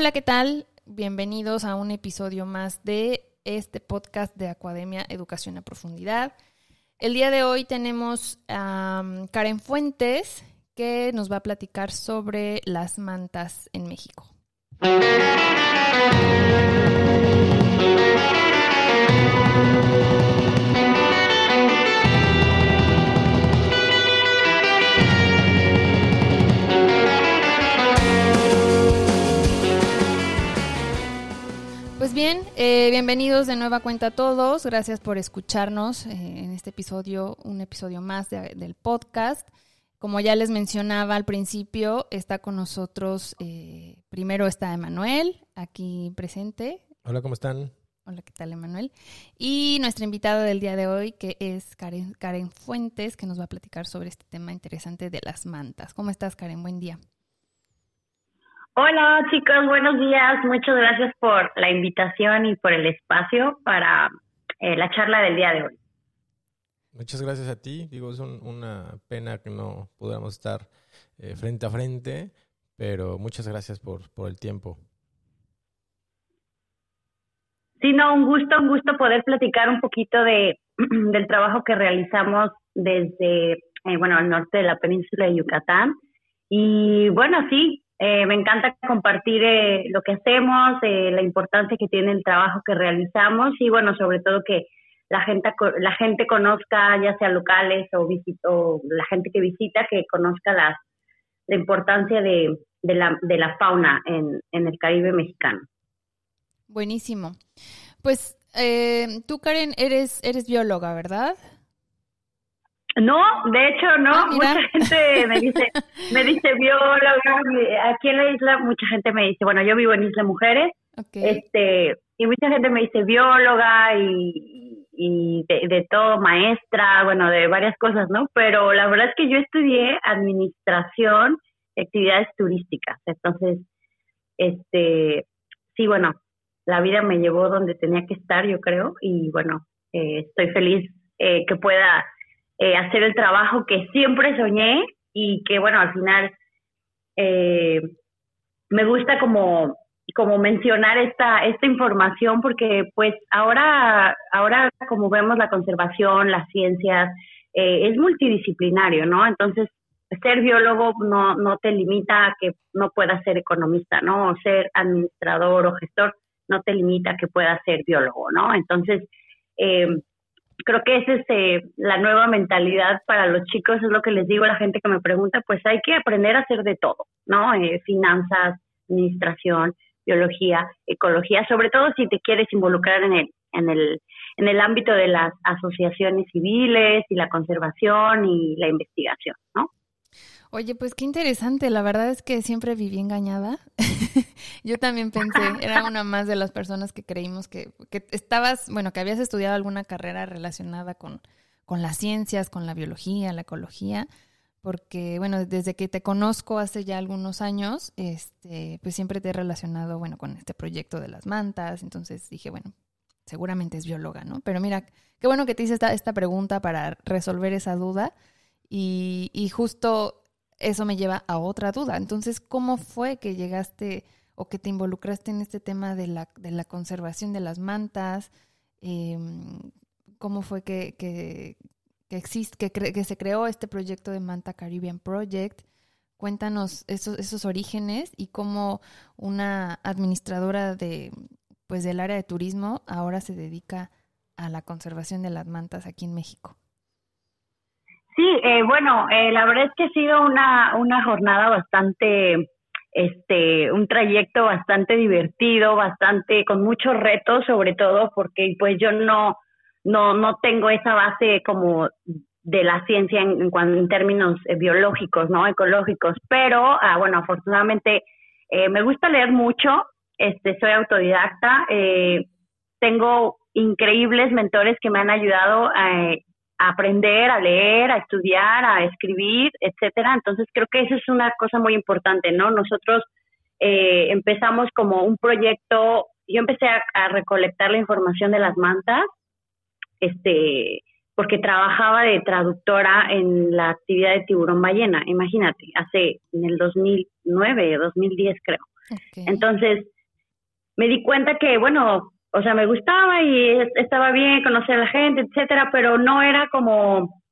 Hola, ¿qué tal? Bienvenidos a un episodio más de este podcast de Academia Educación a Profundidad. El día de hoy tenemos a Karen Fuentes que nos va a platicar sobre las mantas en México. Pues bien, eh, bienvenidos de nueva cuenta a todos. Gracias por escucharnos eh, en este episodio, un episodio más del podcast. Como ya les mencionaba al principio, está con nosotros, eh, primero está Emanuel, aquí presente. Hola, ¿cómo están? Hola, ¿qué tal, Emanuel? Y nuestra invitada del día de hoy, que es Karen, Karen Fuentes, que nos va a platicar sobre este tema interesante de las mantas. ¿Cómo estás, Karen? Buen día. Hola chicos, buenos días. Muchas gracias por la invitación y por el espacio para eh, la charla del día de hoy. Muchas gracias a ti. Digo, es una pena que no podamos estar eh, frente a frente, pero muchas gracias por, por el tiempo. Sí, no, un gusto, un gusto poder platicar un poquito de, del trabajo que realizamos desde, eh, bueno, el norte de la península de Yucatán. Y bueno, sí, eh, me encanta compartir eh, lo que hacemos, eh, la importancia que tiene el trabajo que realizamos y bueno, sobre todo que la gente, la gente conozca, ya sea locales o, la gente que visita, que conozca la importancia de, la, de la fauna en, el Caribe mexicano. Buenísimo. Pues tú, Karen, eres, eres bióloga, ¿verdad? No, de hecho no, ah, mucha gente me dice, me dice bióloga, aquí en la isla mucha gente me dice, bueno, yo vivo en Isla Mujeres, este, y mucha gente me dice bióloga y, y de, todo, maestra, bueno, de varias cosas, ¿no? Pero la verdad es que yo estudié administración de actividades turísticas, entonces, este, sí, bueno, la vida me llevó donde tenía que estar, yo creo, y bueno, eh, estoy feliz eh, que pueda eh, hacer el trabajo que siempre soñé y que, bueno, al final eh, me gusta como, como mencionar esta, esta información porque pues ahora, ahora como vemos la conservación, las ciencias, eh, es multidisciplinario, ¿no? Entonces, ser biólogo no, no te limita a que no puedas ser economista, ¿no? Ser administrador o gestor no te limita a que puedas ser biólogo, ¿no? Entonces, eh, creo que es eh, la nueva mentalidad para los chicos, es lo que les digo a la gente que me pregunta, pues hay que aprender a hacer de todo, ¿no? Eh, finanzas, administración, biología, ecología, sobre todo si te quieres involucrar en el, en el, en el ámbito de las asociaciones civiles y la conservación y la investigación, ¿no? Oye, pues qué interesante. La verdad es que siempre viví engañada. Yo también pensé, era una más de las personas que creímos que, que estabas, bueno, que habías estudiado alguna carrera relacionada con, con las ciencias, con la biología, la ecología, porque, bueno, desde que te conozco hace ya algunos años, este, pues siempre te he relacionado, bueno, con este proyecto de las mantas. Entonces dije, bueno, seguramente es bióloga, ¿no? Pero mira, qué bueno que te hice esta, esta pregunta para resolver esa duda. Y, y justo eso me lleva a otra duda. Entonces, ¿cómo fue que llegaste o que te involucraste en este tema de la, de la conservación de las mantas? Em, ¿Cómo fue que, que, que, que, que se creó este proyecto de Manta Caribbean Project? Cuéntanos esos, esos orígenes y cómo una administradora de, pues, del área de turismo ahora se dedica a la conservación de las mantas aquí en México. Sí, eh, bueno, eh, la verdad es que ha sido una, una jornada bastante, este, un trayecto bastante divertido, bastante, con muchos retos, sobre todo porque pues yo no, no, no tengo esa base como de la ciencia en, términos eh, biológicos, ¿no? Ecológicos, pero, ah, bueno, afortunadamente me gusta leer mucho, este, soy autodidacta, tengo increíbles mentores que me han ayudado a a aprender, a leer, a estudiar, a escribir, etcétera. Entonces creo que eso es una cosa muy importante, ¿no? Nosotros eh, empezamos como un proyecto, yo empecé a, recolectar la información de las mantas, este, porque trabajaba de traductora en la actividad de tiburón ballena, imagínate, hace en el 2009, 2010 creo. Entonces, me di cuenta que, bueno, o sea, me gustaba y estaba bien conocer a la gente, etcétera, pero no era como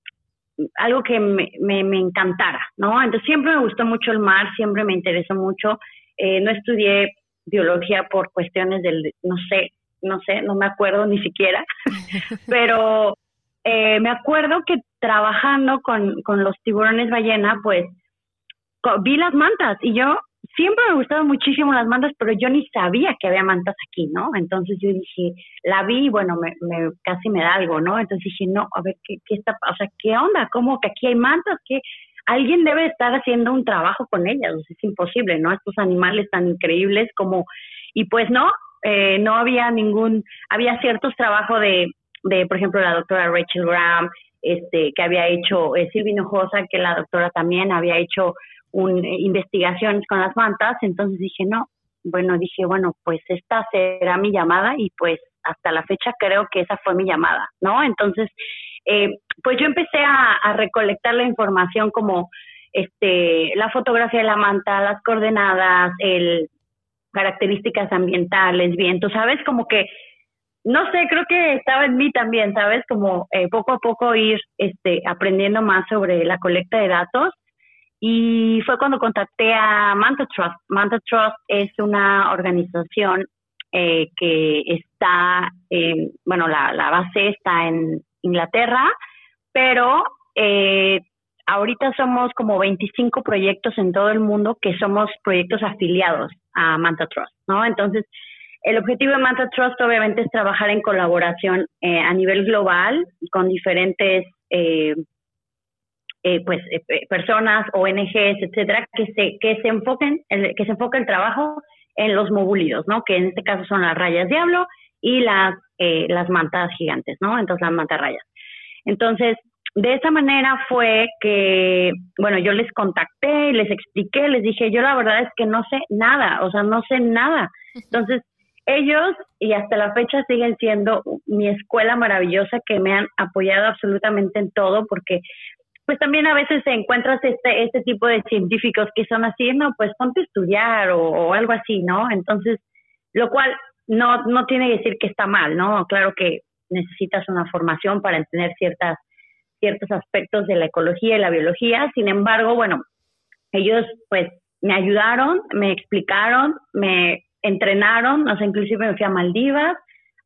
algo que me, me, encantara, ¿no? Entonces siempre me gustó mucho el mar, siempre me interesó mucho. Eh, no estudié biología por cuestiones del, no sé, no sé, no me acuerdo ni siquiera, pero eh, me acuerdo que trabajando con, con los tiburones ballena, pues vi las mantas y yo siempre me gustaban muchísimo las mantas, pero yo ni sabía que había mantas aquí, ¿no? Entonces yo dije, la vi y bueno, me, me, casi me da algo, ¿no? Entonces dije, no, a ver, ¿qué, qué está, o sea, qué onda? ¿Cómo que aquí hay mantas? que alguien debe estar haciendo un trabajo con ellas? Es imposible, ¿no? Estos animales tan increíbles como, y pues no, eh, no había ningún, había ciertos trabajos de, de, por ejemplo, la doctora Rachel Graham, este, que había hecho eh, Silvia que la doctora también había hecho un, eh, investigaciones con las mantas, entonces dije, no, bueno, dije, bueno, pues esta será mi llamada y pues hasta la fecha creo que esa fue mi llamada, ¿no? Entonces, eh, pues yo empecé a, a, recolectar la información como este la fotografía de la manta, las coordenadas, el características ambientales, viento, ¿sabes? Como que no sé, creo que estaba en mí también, ¿sabes? Como eh, poco a poco ir este, aprendiendo más sobre la colecta de datos. Y fue cuando contacté a Manta Trust. Manta Trust es una organización eh, que está, bueno, la, base está en Inglaterra, pero eh, ahorita somos como 25 proyectos en todo el mundo que somos proyectos afiliados a Manta Trust, ¿no? Entonces, el objetivo de Manta Trust obviamente es trabajar en colaboración eh, a nivel global con diferentes eh, eh, pues personas, ONGs, etcétera, que se que se enfoquen que se enfoque el trabajo en los mobulidos, ¿no? Que en este caso son las rayas diablo y las las mantas gigantes, ¿no? Entonces las mantarrayas. Entonces de esa manera fue que, bueno, yo les contacté, les expliqué, les dije, yo la verdad es que no sé nada, o sea, no sé nada. Entonces, ellos y hasta la fecha siguen siendo mi escuela maravillosa que me han apoyado absolutamente en todo porque pues también a veces encuentras este este tipo de científicos que son así, no, pues ponte a estudiar o, algo así, ¿no? Entonces, lo cual no no tiene que decir que está mal, ¿no? Claro que necesitas una formación para entender ciertas ciertos aspectos de la ecología y la biología, sin embargo, bueno, ellos pues me ayudaron, me explicaron, me entrenaron, o sea, inclusive me fui a Maldivas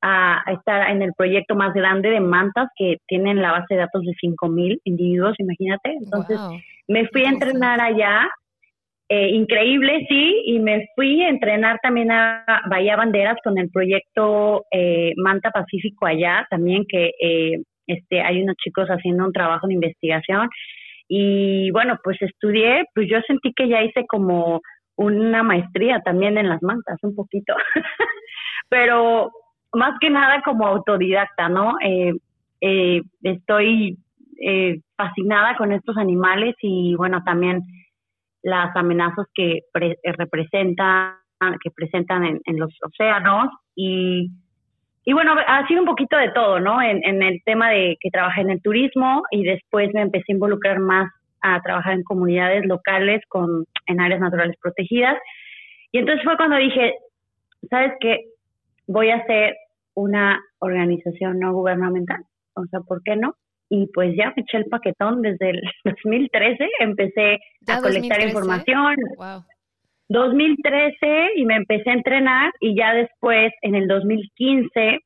a, estar en el proyecto más grande de mantas que tienen la base de datos de 5.000 individuos, imagínate. Entonces, me fui a entrenar allá, eh, increíble, sí, y me fui a entrenar también a Bahía Banderas con el proyecto eh, Manta Pacífico allá, también que eh, este, hay unos chicos haciendo un trabajo de investigación. Y bueno, pues estudié, pues yo sentí que ya hice como una maestría también en las mantas, un poquito. Pero más que nada como autodidacta, ¿no? Eh, eh, estoy eh, fascinada con estos animales y bueno, también las amenazas que representan, que presentan en, los océanos y, y bueno, ha sido un poquito de todo, ¿no? En, en el tema de que trabajé en el turismo y después me empecé a involucrar más a trabajar en comunidades locales con, en áreas naturales protegidas. Y entonces fue cuando dije, ¿sabes qué? Voy a hacer una organización no gubernamental. O sea, ¿por qué no? Y pues ya me eché el paquetón desde el 2013, empecé a colectar información. Wow. 2013 y me empecé a entrenar y ya después en el 2015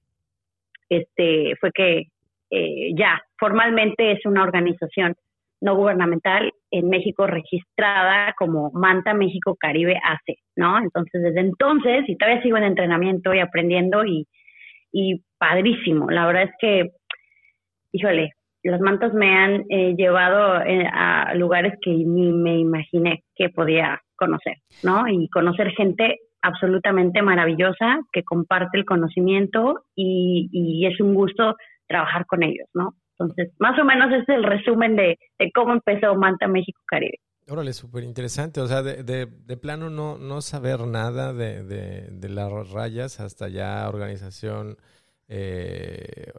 este fue que eh, ya formalmente es una organización no gubernamental en México registrada como Manta México Caribe AC, ¿no? Entonces, desde entonces, y todavía sigo en entrenamiento y aprendiendo y, y padrísimo. La verdad es que, híjole, las mantas me han eh, llevado eh, a lugares que ni me imaginé que podía conocer, ¿no? Y conocer gente absolutamente maravillosa que comparte el conocimiento y, y es un gusto trabajar con ellos, ¿no? Entonces, más o menos es el resumen de, cómo empezó Manta México Caribe. Órale, súper interesante. O sea, de, de, plano no, no saber nada de, de, las rayas hasta ya organización, eh,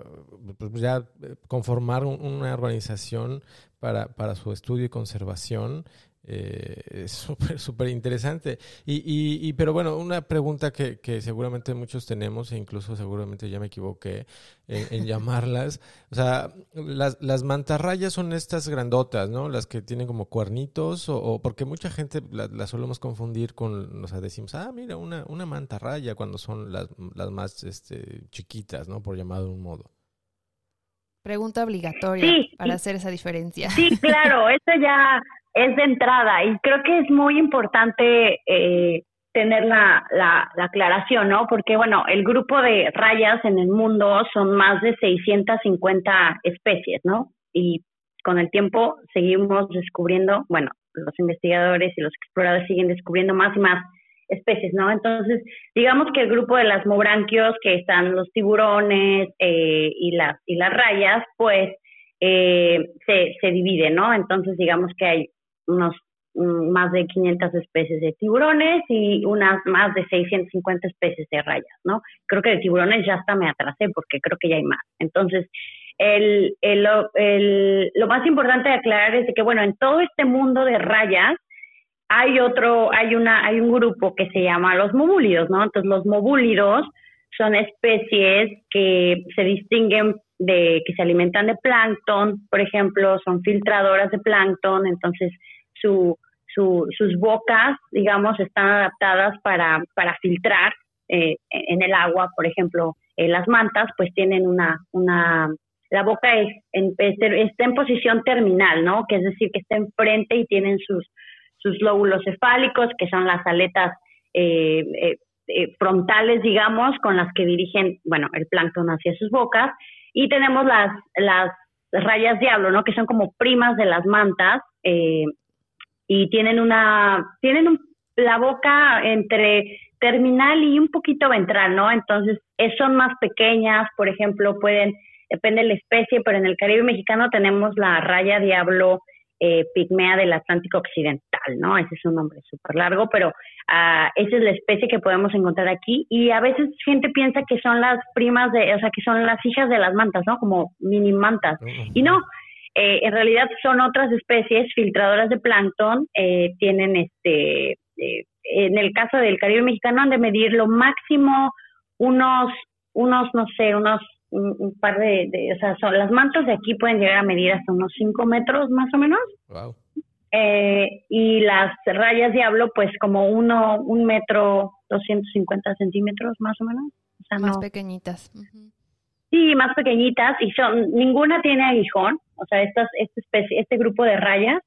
pues ya conformar una organización para, para su estudio y conservación eh, es súper, súper interesante. Y, y, y, pero bueno, una pregunta que, que, seguramente muchos tenemos, e incluso seguramente ya me equivoqué en, llamarlas. O sea, las, las mantarrayas son estas grandotas, ¿no? Las que tienen como cuernitos, o, porque mucha gente las solemos confundir con, o sea, decimos, ah, mira, una, una mantarraya cuando son las, las más este, chiquitas, ¿no? Por llamado de un modo. Pregunta obligatoria para hacer esa diferencia. Sí, claro, eso ya es de entrada y creo que es muy importante eh, tener la, la, aclaración, ¿no? Porque, bueno, el grupo de rayas en el mundo son más de 650 especies, ¿no? Y con el tiempo seguimos descubriendo, bueno, los investigadores y los exploradores siguen descubriendo más y más especies, ¿no? Entonces, digamos que el grupo de las mobranquios, que están los tiburones eh, y, las, y las rayas, pues eh, se, se divide, ¿no? Entonces, digamos que hay unos mm, más de 500 especies de tiburones y unas más de 650 especies de rayas, ¿no? Creo que de tiburones ya hasta me atrasé porque creo que ya hay más. Entonces, el, el, el, lo más importante de aclarar es que, bueno, en todo este mundo de rayas hay otro, hay una, hay un grupo que se llama los mobúlidos, ¿no? Entonces, los mobúlidos son especies que se distinguen de que se alimentan de plancton, por ejemplo, son filtradoras de plancton, entonces su, sus bocas, digamos, están adaptadas para, para filtrar eh, en el agua, por ejemplo, eh, las mantas, pues tienen una, una la boca es en, está en posición terminal, ¿no? Que es decir, que está enfrente y tienen sus, sus lóbulos cefálicos, que son las aletas eh, frontales, digamos, con las que dirigen, bueno, el plancton hacia sus bocas. Y tenemos las, las rayas diablo, ¿no? Que son como primas de las mantas, eh, y tienen una, tienen la boca entre terminal y un poquito ventral, ¿no? Entonces, son más pequeñas, por ejemplo, pueden, depende de la especie, pero en el Caribe mexicano tenemos la raya diablo eh, pigmea del Atlántico Occidental, ¿no? Ese es un nombre súper largo, pero uh, esa es la especie que podemos encontrar aquí y a veces gente piensa que son las primas de, o sea, que son las hijas de las mantas, ¿no? Como mini mantas. Y no, eh, en realidad son otras especies filtradoras de plancton, eh, tienen este, eh, en el caso del Caribe mexicano han de medir lo máximo unos, unos, no sé, unos un, par de, o sea, son, las mantas de aquí pueden llegar a medir hasta unos 5 metros más o menos. y las rayas diablo, pues como uno, un metro, 250 centímetros más o menos. O sea, más pequeñitas. Sí, más pequeñitas y son, ninguna tiene aguijón, o sea, estas, este, especie, este grupo de rayas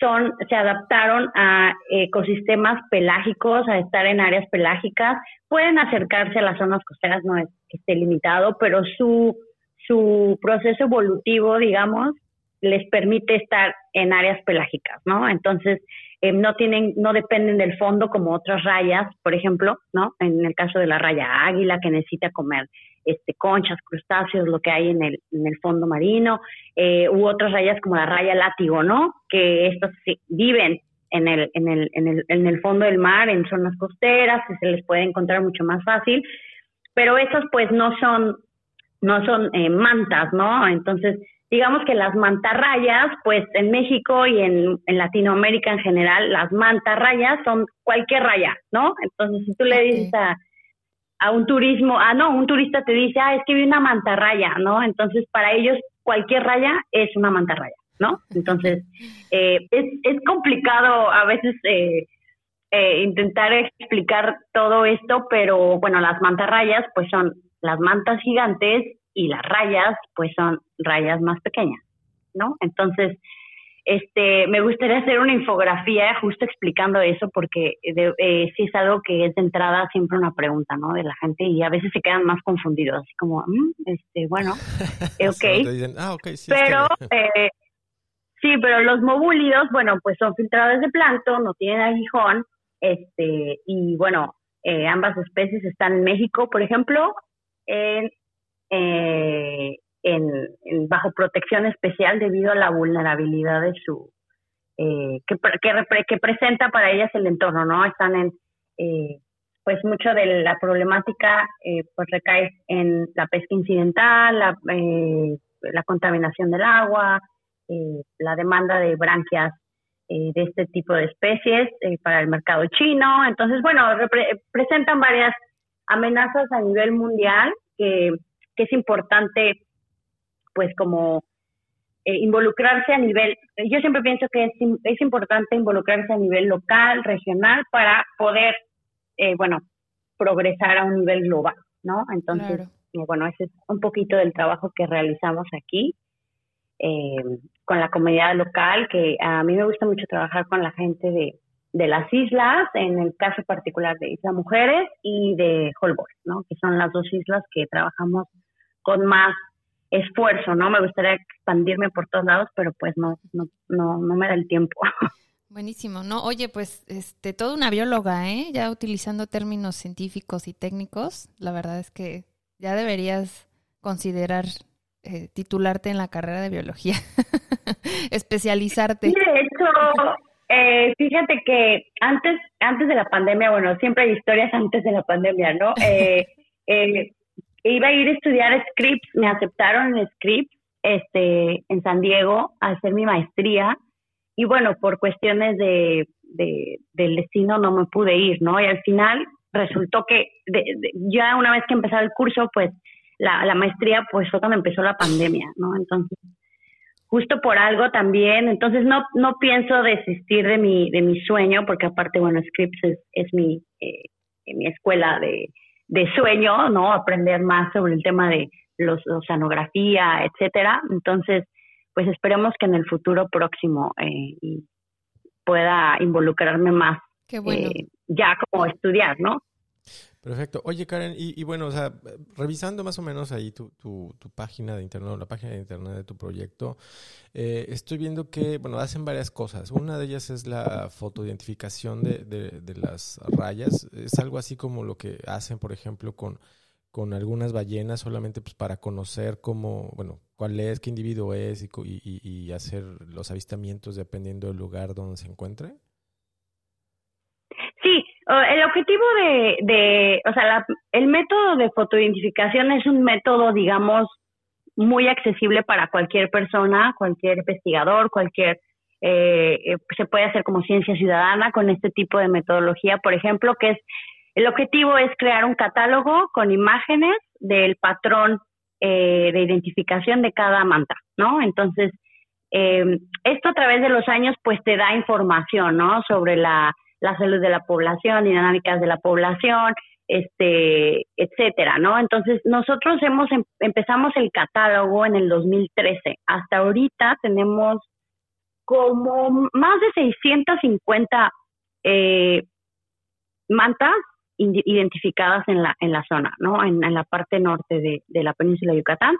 son, se adaptaron a ecosistemas pelágicos, a estar en áreas pelágicas, pueden acercarse a las zonas costeras, no es que esté limitado, pero su, su proceso evolutivo, digamos, les permite estar en áreas pelágicas, ¿no? Entonces, eh, no tienen, no dependen del fondo como otras rayas, por ejemplo, ¿no? En el caso de la raya águila que necesita comer este, conchas, crustáceos, lo que hay en el, en el fondo marino, eh, u otras rayas como la raya látigo, ¿no? Que estas viven en el, en, el, en, el, en el fondo del mar, en zonas costeras, que se les puede encontrar mucho más fácil, pero esas pues no son, no son eh, mantas, ¿no? Entonces, digamos que las mantarrayas, pues en México y en, en, Latinoamérica en general, las mantarrayas son cualquier raya, ¿no? Entonces, si tú le dices a a un turismo, ah, no, un turista te dice, ah, es que vi una mantarraya, ¿no? Entonces, para ellos, cualquier raya es una mantarraya, ¿no? Entonces, eh, es, es complicado a veces eh, eh, intentar explicar todo esto, pero bueno, las mantarrayas, pues son las mantas gigantes y las rayas, pues son rayas más pequeñas, ¿no? Entonces, este, me gustaría hacer una infografía justo explicando eso porque de, eh, sí es algo que es de entrada siempre una pregunta, ¿no? De la gente y a veces se quedan más confundidos, así como, mm, este, bueno, eh, ok. Ah, pero, eh, sí, pero los mobúlidos, bueno, pues son filtradores de plancton, no tienen aguijón, este, y bueno, eh, ambas especies están en México, por ejemplo, en, eh, en, bajo protección especial debido a la vulnerabilidad de su eh, que, que, presenta para ellas el entorno, ¿no? Están en eh, pues mucho de la problemática eh, pues recae en la pesca incidental, la, la contaminación del agua, la demanda de branquias de este tipo de especies para el mercado chino. Entonces, bueno, presentan varias amenazas a nivel mundial que, que es importante, pues como involucrarse a nivel, yo siempre pienso que es, es importante involucrarse a nivel local, regional, para poder, bueno, progresar a un nivel global, ¿no? Entonces, bueno, ese es un poquito del trabajo que realizamos aquí eh, con la comunidad local, que a mí me gusta mucho trabajar con la gente de, de las islas, en el caso particular de Isla Mujeres y de Holbox, ¿no? Que son las dos islas que trabajamos con más esfuerzo, ¿no? Me gustaría expandirme por todos lados, pero pues no, no, no, no me da el tiempo. Buenísimo, ¿no? Oye, pues, este, toda una bióloga, ¿eh? Ya utilizando términos científicos y técnicos, la verdad es que ya deberías considerar eh, titularte en la carrera de biología, especializarte. Sí, de hecho, eh, fíjate que antes, antes de la pandemia, bueno, siempre hay historias antes de la pandemia, ¿no? Eh, iba a ir a estudiar scripts, me aceptaron en scripts, este, en San Diego, a hacer mi maestría y bueno, por cuestiones de, del destino no me pude ir, ¿no? Y al final resultó que ya una vez que empezaba el curso, pues la, la maestría, pues fue cuando empezó la pandemia, ¿no? Entonces, justo por algo también, entonces no, no pienso desistir de mi, de mi sueño, porque aparte, bueno, Scripps es, es mi, eh, mi escuela de, de sueño, ¿no? Aprender más sobre el tema de los oceanografía, etcétera. Entonces, pues esperemos que en el futuro próximo eh, pueda involucrarme más eh, ya como estudiar, ¿no? Perfecto. Oye, Karen, y, bueno, o sea, revisando más o menos ahí tu, página de internet, la página de internet de tu proyecto, eh, estoy viendo que, bueno, hacen varias cosas. Una de ellas es la fotoidentificación de, de, de las rayas. Es algo así como lo que hacen, por ejemplo, con con algunas ballenas solamente pues para conocer cómo, bueno, cuál es, qué individuo es y, y, hacer los avistamientos dependiendo del lugar donde se encuentre? El objetivo de, de o sea, el método de fotoidentificación es un método, digamos, muy accesible para cualquier persona, cualquier investigador, cualquier, eh, eh, se puede hacer como ciencia ciudadana con este tipo de metodología, por ejemplo, que es el objetivo es crear un catálogo con imágenes del patrón eh, de identificación de cada manta, ¿no? Entonces, eh, esto a través de los años pues te da información, ¿no? Sobre la, la salud de la población, dinámicas de la población, este, etcétera, ¿no? Entonces, nosotros hemos em, empezamos el catálogo en el 2013. Hasta ahorita tenemos como más de 650 eh, mantas identificadas en la, en la zona, ¿no? En, la parte norte de, de, la península de Yucatán,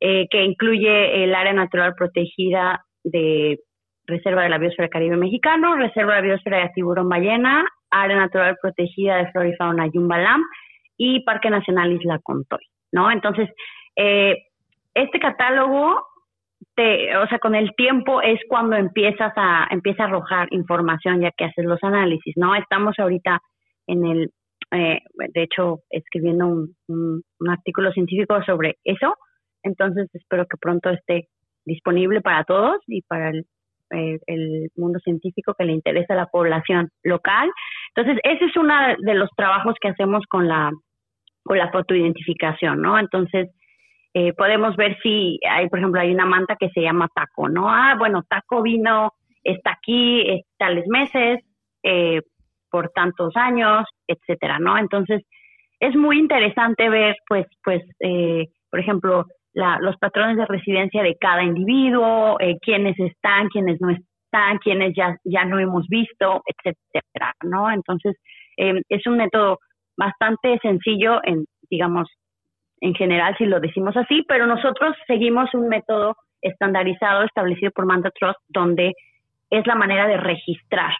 eh, que incluye el área natural protegida de Reserva de la Biosfera Caribe Mexicano, Reserva de la Biosfera de Tiburón Ballena, Área Natural Protegida de Flora y Fauna Yumbalam y Parque Nacional Isla Contoy, ¿no? Entonces, eh, este catálogo, te, o sea, con el tiempo es cuando empiezas a, empieza a arrojar información ya que haces los análisis, ¿no? Estamos ahorita en el eh, de hecho, escribiendo un, un, artículo científico sobre eso. Entonces, espero que pronto esté disponible para todos y para el, eh, el mundo científico que le interesa a la población local. Entonces, ese es uno de los trabajos que hacemos con la, con la fotoidentificación, ¿no? Entonces, eh, podemos ver si hay, por ejemplo, hay una manta que se llama taco, ¿no? Ah, bueno, taco vino, está aquí, es tales meses, eh, por tantos años, etcétera, ¿no? Entonces, es muy interesante ver, pues, pues, eh, por ejemplo, la, los patrones de residencia de cada individuo, eh, quiénes están, quiénes no están, quiénes ya, ya no hemos visto, etcétera, ¿no? Entonces, eh, es un método bastante sencillo en, digamos, en general, si lo decimos así, pero nosotros seguimos un método estandarizado establecido por Manta Trust, donde es la manera de registrar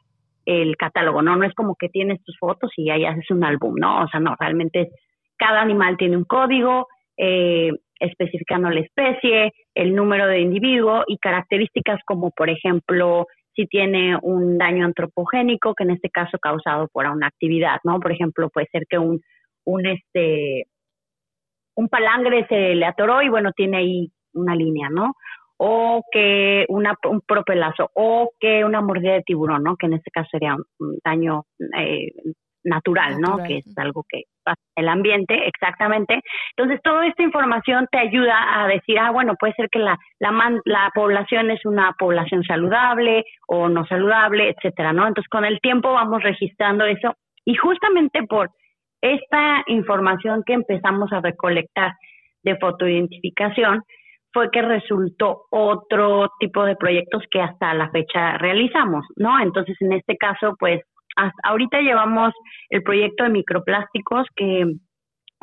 el catálogo, ¿no? No es como que tienes tus fotos y ahí haces un álbum, ¿no? O sea, no, realmente cada animal tiene un código eh, especificando la especie, el número de individuo y características como, por ejemplo, si tiene un daño antropogénico, que en este caso causado por una actividad, ¿no? Por ejemplo, puede ser que un, un, este, un palangre se le atoró y, bueno, tiene ahí una línea, ¿no? o que una, un propelazo, o que una mordida de tiburón, ¿no? Que en este caso sería un daño eh, natural, ¿no? Que es algo que pasa en el ambiente, exactamente. Entonces, toda esta información te ayuda a decir, ah, bueno, puede ser que la, la, la población es una población saludable o no saludable, etcétera, ¿no? Entonces, con el tiempo vamos registrando eso y justamente por esta información que empezamos a recolectar de fotoidentificación fue que resultó otro tipo de proyectos que hasta la fecha realizamos, ¿no? Entonces, en este caso, pues ahorita llevamos el proyecto de microplásticos que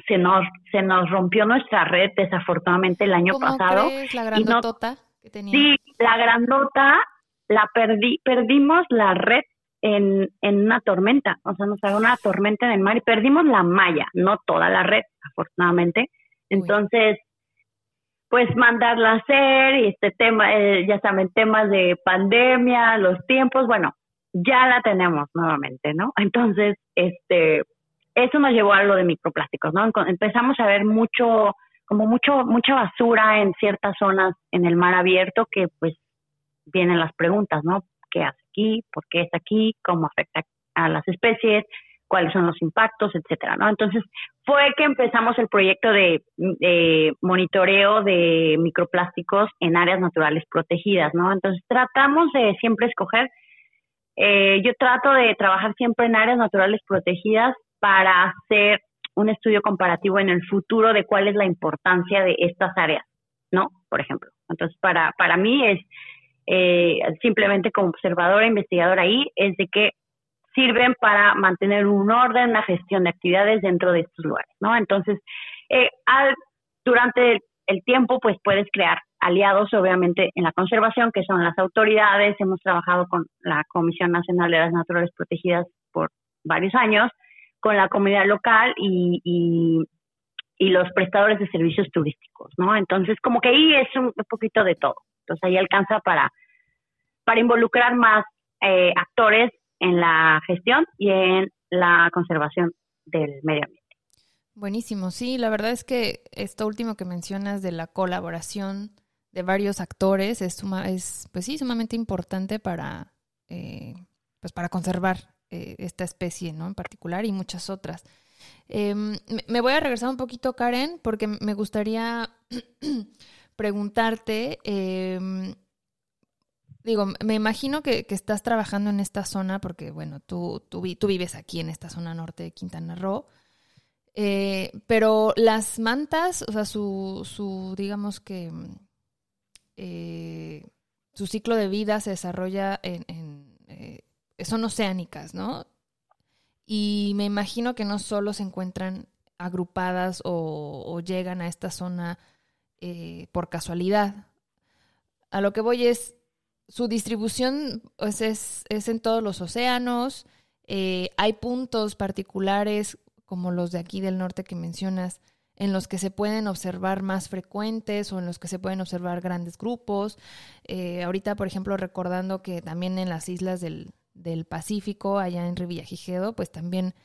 se nos se nos rompió nuestra red desafortunadamente el año pasado. la grandota que tenía? Sí, la grandota la perdí, perdimos la red en, en una tormenta, o sea, nos hago una tormenta en el mar y perdimos la malla, no toda la red, afortunadamente. Entonces, pues mandarla a hacer y este tema, eh, ya saben, temas de pandemia, los tiempos, bueno, ya la tenemos nuevamente, ¿no? Entonces, este, eso nos llevó a lo de microplásticos, ¿no? Empezamos a ver mucho, como mucho, mucha basura en ciertas zonas en el mar abierto que pues vienen las preguntas, ¿no? ¿Qué hace aquí? ¿Por qué está aquí? ¿Cómo afecta a las especies? ¿Cuáles son los impactos? Etcétera, ¿no? Entonces, fue que empezamos el proyecto de, de monitoreo de microplásticos en áreas naturales protegidas, ¿no? Entonces, tratamos de siempre escoger eh, yo trato de trabajar siempre en áreas naturales protegidas para hacer un estudio comparativo en el futuro de cuál es la importancia de estas áreas, ¿no? Por ejemplo. Entonces, para, para mí es eh, simplemente como observadora, investigadora ahí, es de que sirven para mantener un orden, una gestión de actividades dentro de estos lugares, ¿no? Entonces, eh, al, durante el tiempo, pues puedes crear aliados, obviamente, en la conservación, que son las autoridades. Hemos trabajado con la Comisión Nacional de las Naturales Protegidas por varios años, con la comunidad local y, y, los prestadores de servicios turísticos, ¿no? Entonces, como que ahí es un, poquito de todo. Entonces, ahí alcanza para, para involucrar más eh, actores en la gestión y en la conservación del medio ambiente. Buenísimo, sí, la verdad es que esto último que mencionas de la colaboración de varios actores es, suma, es pues sí, sumamente importante para, eh, pues para conservar eh, esta especie ¿no? en particular y muchas otras. Em, me voy a regresar un poquito, Karen, porque me gustaría preguntarte, em, digo, me imagino que, estás trabajando en esta zona porque, bueno, tú, tú, tú vives aquí en esta zona norte de Quintana Roo. Eh, pero las mantas, o sea, su, su digamos que eh, su ciclo de vida se desarrolla en, eh, son oceánicas, ¿no? Y me imagino que no solo se encuentran agrupadas o, llegan a esta zona por casualidad. A lo que voy es, su distribución pues, es, es, en todos los océanos, hay puntos particulares como los de aquí del norte que mencionas, en los que se pueden observar más frecuentes o en los que se pueden observar grandes grupos. Eh, ahorita, por ejemplo, recordando que también en las islas del, Pacífico, allá en Revillagigedo, pues también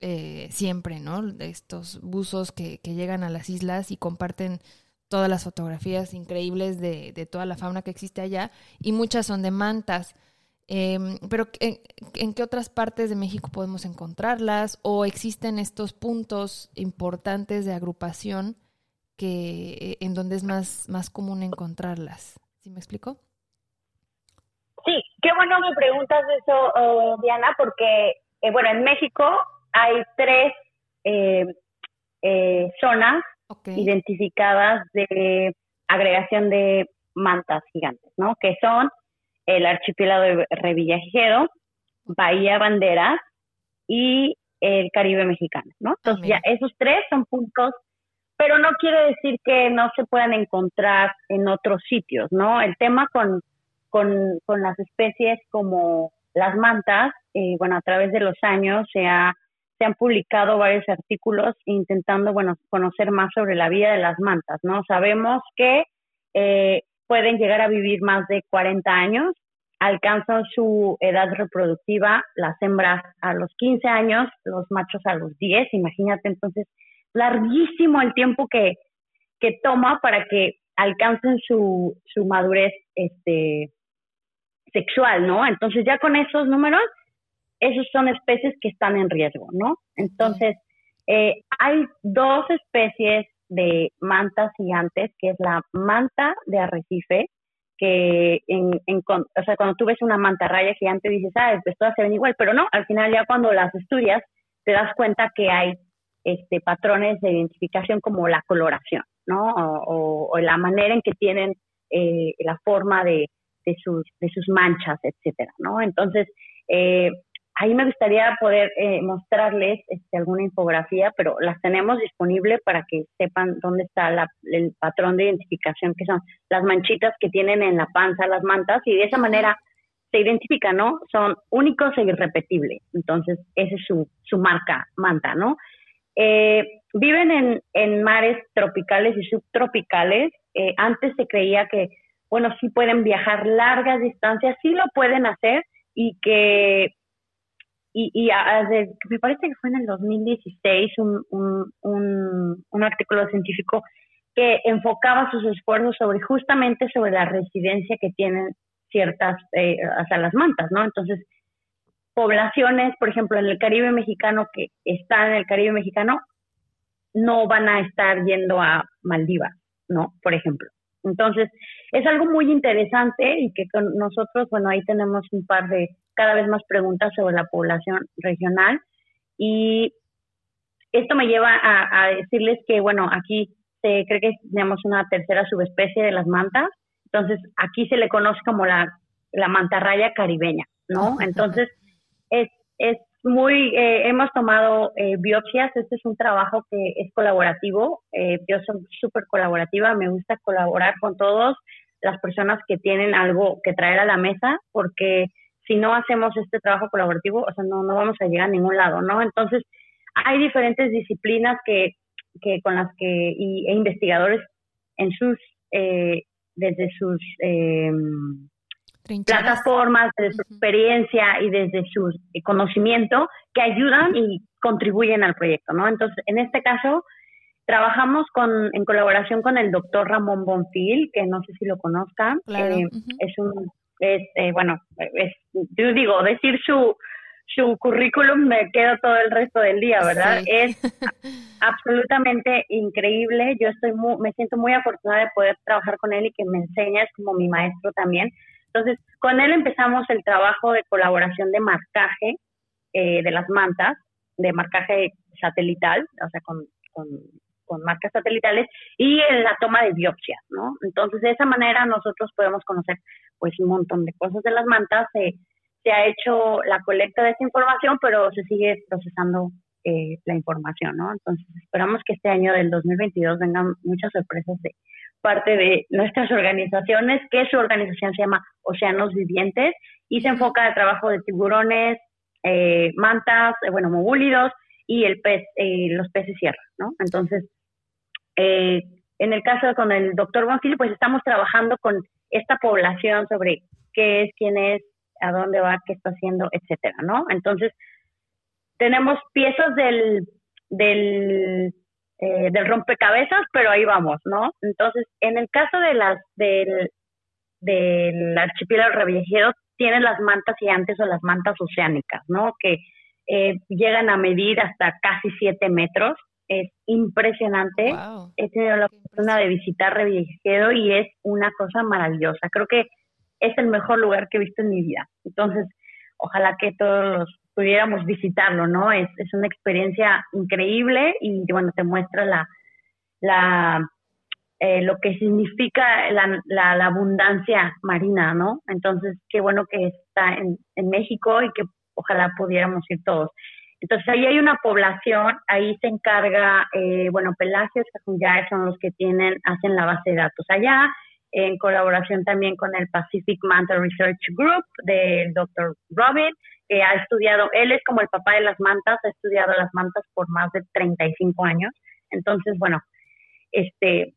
eh, siempre, ¿no? Estos buzos que, que, llegan a las islas y comparten todas las fotografías increíbles de, de toda la fauna que existe allá y muchas son de mantas. Em, pero ¿en, qué otras partes de México podemos encontrarlas? ¿O existen estos puntos importantes de agrupación que eh, en donde es más, más común encontrarlas? ¿Sí me explico? Sí, qué bueno me preguntas eso, oh, Diana, porque, eh, bueno, en México hay tres eh, zonas identificadas de agregación de mantas gigantes, ¿no? Que son el archipiélago de Revillagigedo, Bahía Banderas y el Caribe mexicano, ¿no? Entonces ya esos tres son puntos, pero no quiere decir que no se puedan encontrar en otros sitios, ¿no? El tema con, con, con las especies como las mantas, eh, bueno, a través de los años se, ha, se han publicado varios artículos intentando, bueno, conocer más sobre la vida de las mantas, ¿no? Sabemos que eh, pueden llegar a vivir más de 40 años, alcanzan su edad reproductiva las hembras a los 15 años, los machos a los 10, imagínate entonces, larguísimo el tiempo que, que toma para que alcancen su, su madurez este, sexual, ¿no? Entonces ya con esos números, esos son especies que están en riesgo, ¿no? Entonces, eh, hay dos especies de mantas gigantes, que es la manta de arrecife, que en, o sea, cuando tú ves una manta raya gigante dices, ah, pues todas se ven igual, pero no, al final ya cuando las estudias te das cuenta que hay este, patrones de identificación como la coloración, ¿no? O, la manera en que tienen eh, la forma de, de, sus, de sus manchas, etcétera, ¿no? Entonces, eh, ahí me gustaría poder eh, mostrarles este, alguna infografía, pero las tenemos disponibles para que sepan dónde está el patrón de identificación, que son las manchitas que tienen en la panza las mantas, y de esa manera se identifica, ¿no? Son únicos e irrepetibles. Entonces, esa es su, su marca manta, ¿no? Eh, viven en, en, mares tropicales y subtropicales. Eh, antes se creía que, bueno, sí pueden viajar largas distancias, sí lo pueden hacer y que y, y me parece que fue en el 2016 un, un, un, un, artículo científico que enfocaba sus esfuerzos sobre justamente sobre la residencia que tienen ciertas, eh, las mantas, ¿no? Entonces, poblaciones, por ejemplo, en el Caribe mexicano que están en el Caribe mexicano, no van a estar yendo a Maldivas, ¿no? Por ejemplo. Entonces, es algo muy interesante y que con nosotros, bueno, ahí tenemos un par de cada vez más preguntas sobre la población regional. Y esto me lleva a, decirles que, bueno, aquí se cree que tenemos una tercera subespecie de las mantas, entonces aquí se le conoce como la, la mantarraya caribeña, ¿no? Entonces, es, es muy, eh, hemos tomado eh, biopsias, este es un trabajo que es colaborativo, eh, yo soy súper colaborativa, me gusta colaborar con todos las personas que tienen algo que traer a la mesa, porque si no hacemos este trabajo colaborativo, o sea, no, no vamos a llegar a ningún lado, ¿no? Entonces, hay diferentes disciplinas que, que con las que, y, e investigadores en sus, desde sus plataformas, desde su experiencia y desde su conocimiento que ayudan y contribuyen al proyecto, ¿no? Entonces, en este caso, trabajamos con, en colaboración con el doctor Ramón Bonfil, que no sé si lo conozcan. Eh, es un, es, eh, bueno, es, yo digo, decir su, su currículum me queda todo el resto del día, ¿verdad? Es absolutamente increíble. Yo estoy muy, me siento muy afortunada de poder trabajar con él y que me enseña, es como mi maestro también. Entonces, con él empezamos el trabajo de colaboración de marcaje eh, de las mantas, de marcaje satelital, o sea, con, con, marcas satelitales, y en la toma de biopsia, ¿no? Entonces, de esa manera nosotros podemos conocer, pues, un montón de cosas de las mantas. se ha hecho la colecta de esa información, pero se sigue procesando eh, la información, ¿no? Entonces, esperamos que este año del 2022 vengan muchas sorpresas de parte de nuestras organizaciones, que su organización se llama Océanos Vivientes y se enfoca al trabajo de tiburones, eh, mantas, eh, bueno, mogúlidos y el pez, eh, los peces sierra, ¿no? Entonces, en el caso con el doctor Bonfil, pues estamos trabajando con esta población sobre qué es, quién es, a dónde va, qué está haciendo, etcétera, ¿no? Entonces, tenemos piezas del, del eh, rompecabezas, pero ahí vamos, ¿no? Entonces, en el caso de las del, del archipiélago reviejero, tienen las mantas gigantes o las mantas oceánicas, ¿no? Que eh, llegan a medir hasta casi 7 metros. Es impresionante. He tenido la oportunidad de visitar Reviejero y es una cosa maravillosa. Creo que es el mejor lugar que he visto en mi vida. Entonces, ojalá que todos los pudiéramos visitarlo, ¿no? Es, es una experiencia increíble y, bueno, te muestra la, la eh, lo que significa la, la, abundancia marina, ¿no? Entonces, qué bueno que está en, en México y que ojalá pudiéramos ir todos. Entonces, ahí hay una población, ahí se encarga, eh, bueno, Pelagios, ya son los que tienen, hacen la base de datos allá, en colaboración también con el Pacific Manta Research Group del Dr. Robin, que ha estudiado, él es como el papá de las mantas, ha estudiado las mantas por más de 35 años. Entonces, bueno, este,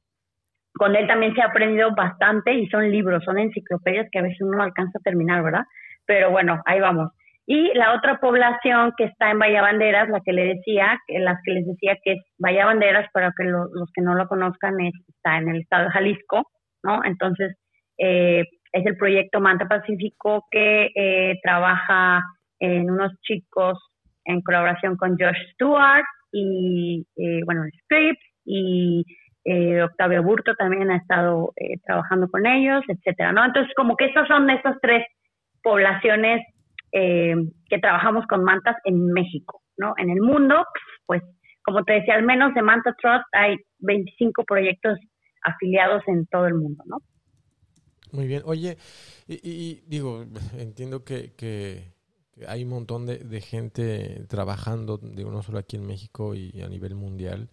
con él también se ha aprendido bastante y son libros, son enciclopedias que a veces uno no alcanza a terminar, ¿verdad? Pero bueno, ahí vamos. Y la otra población que está en Bahía Banderas, la que le decía, las que les decía que es Bahía Banderas, para que los que no lo conozcan, está en el estado de Jalisco, ¿no? Entonces, eh, es el proyecto Manta Pacífico que eh, trabaja en unos chicos en colaboración con Josh Stewart y, eh, bueno, Scripps y Octavio Burto también ha estado trabajando con ellos, etcétera, ¿no? Entonces, como que esas son esas tres poblaciones eh, que trabajamos con mantas en México, ¿no? En el mundo, pues, como te decía, al menos de Manta Trust hay 25 proyectos afiliados en todo el mundo, ¿no? Muy bien. Oye, y, digo, entiendo que, que, hay un montón de, de, gente trabajando, digo, no solo aquí en México y a nivel mundial,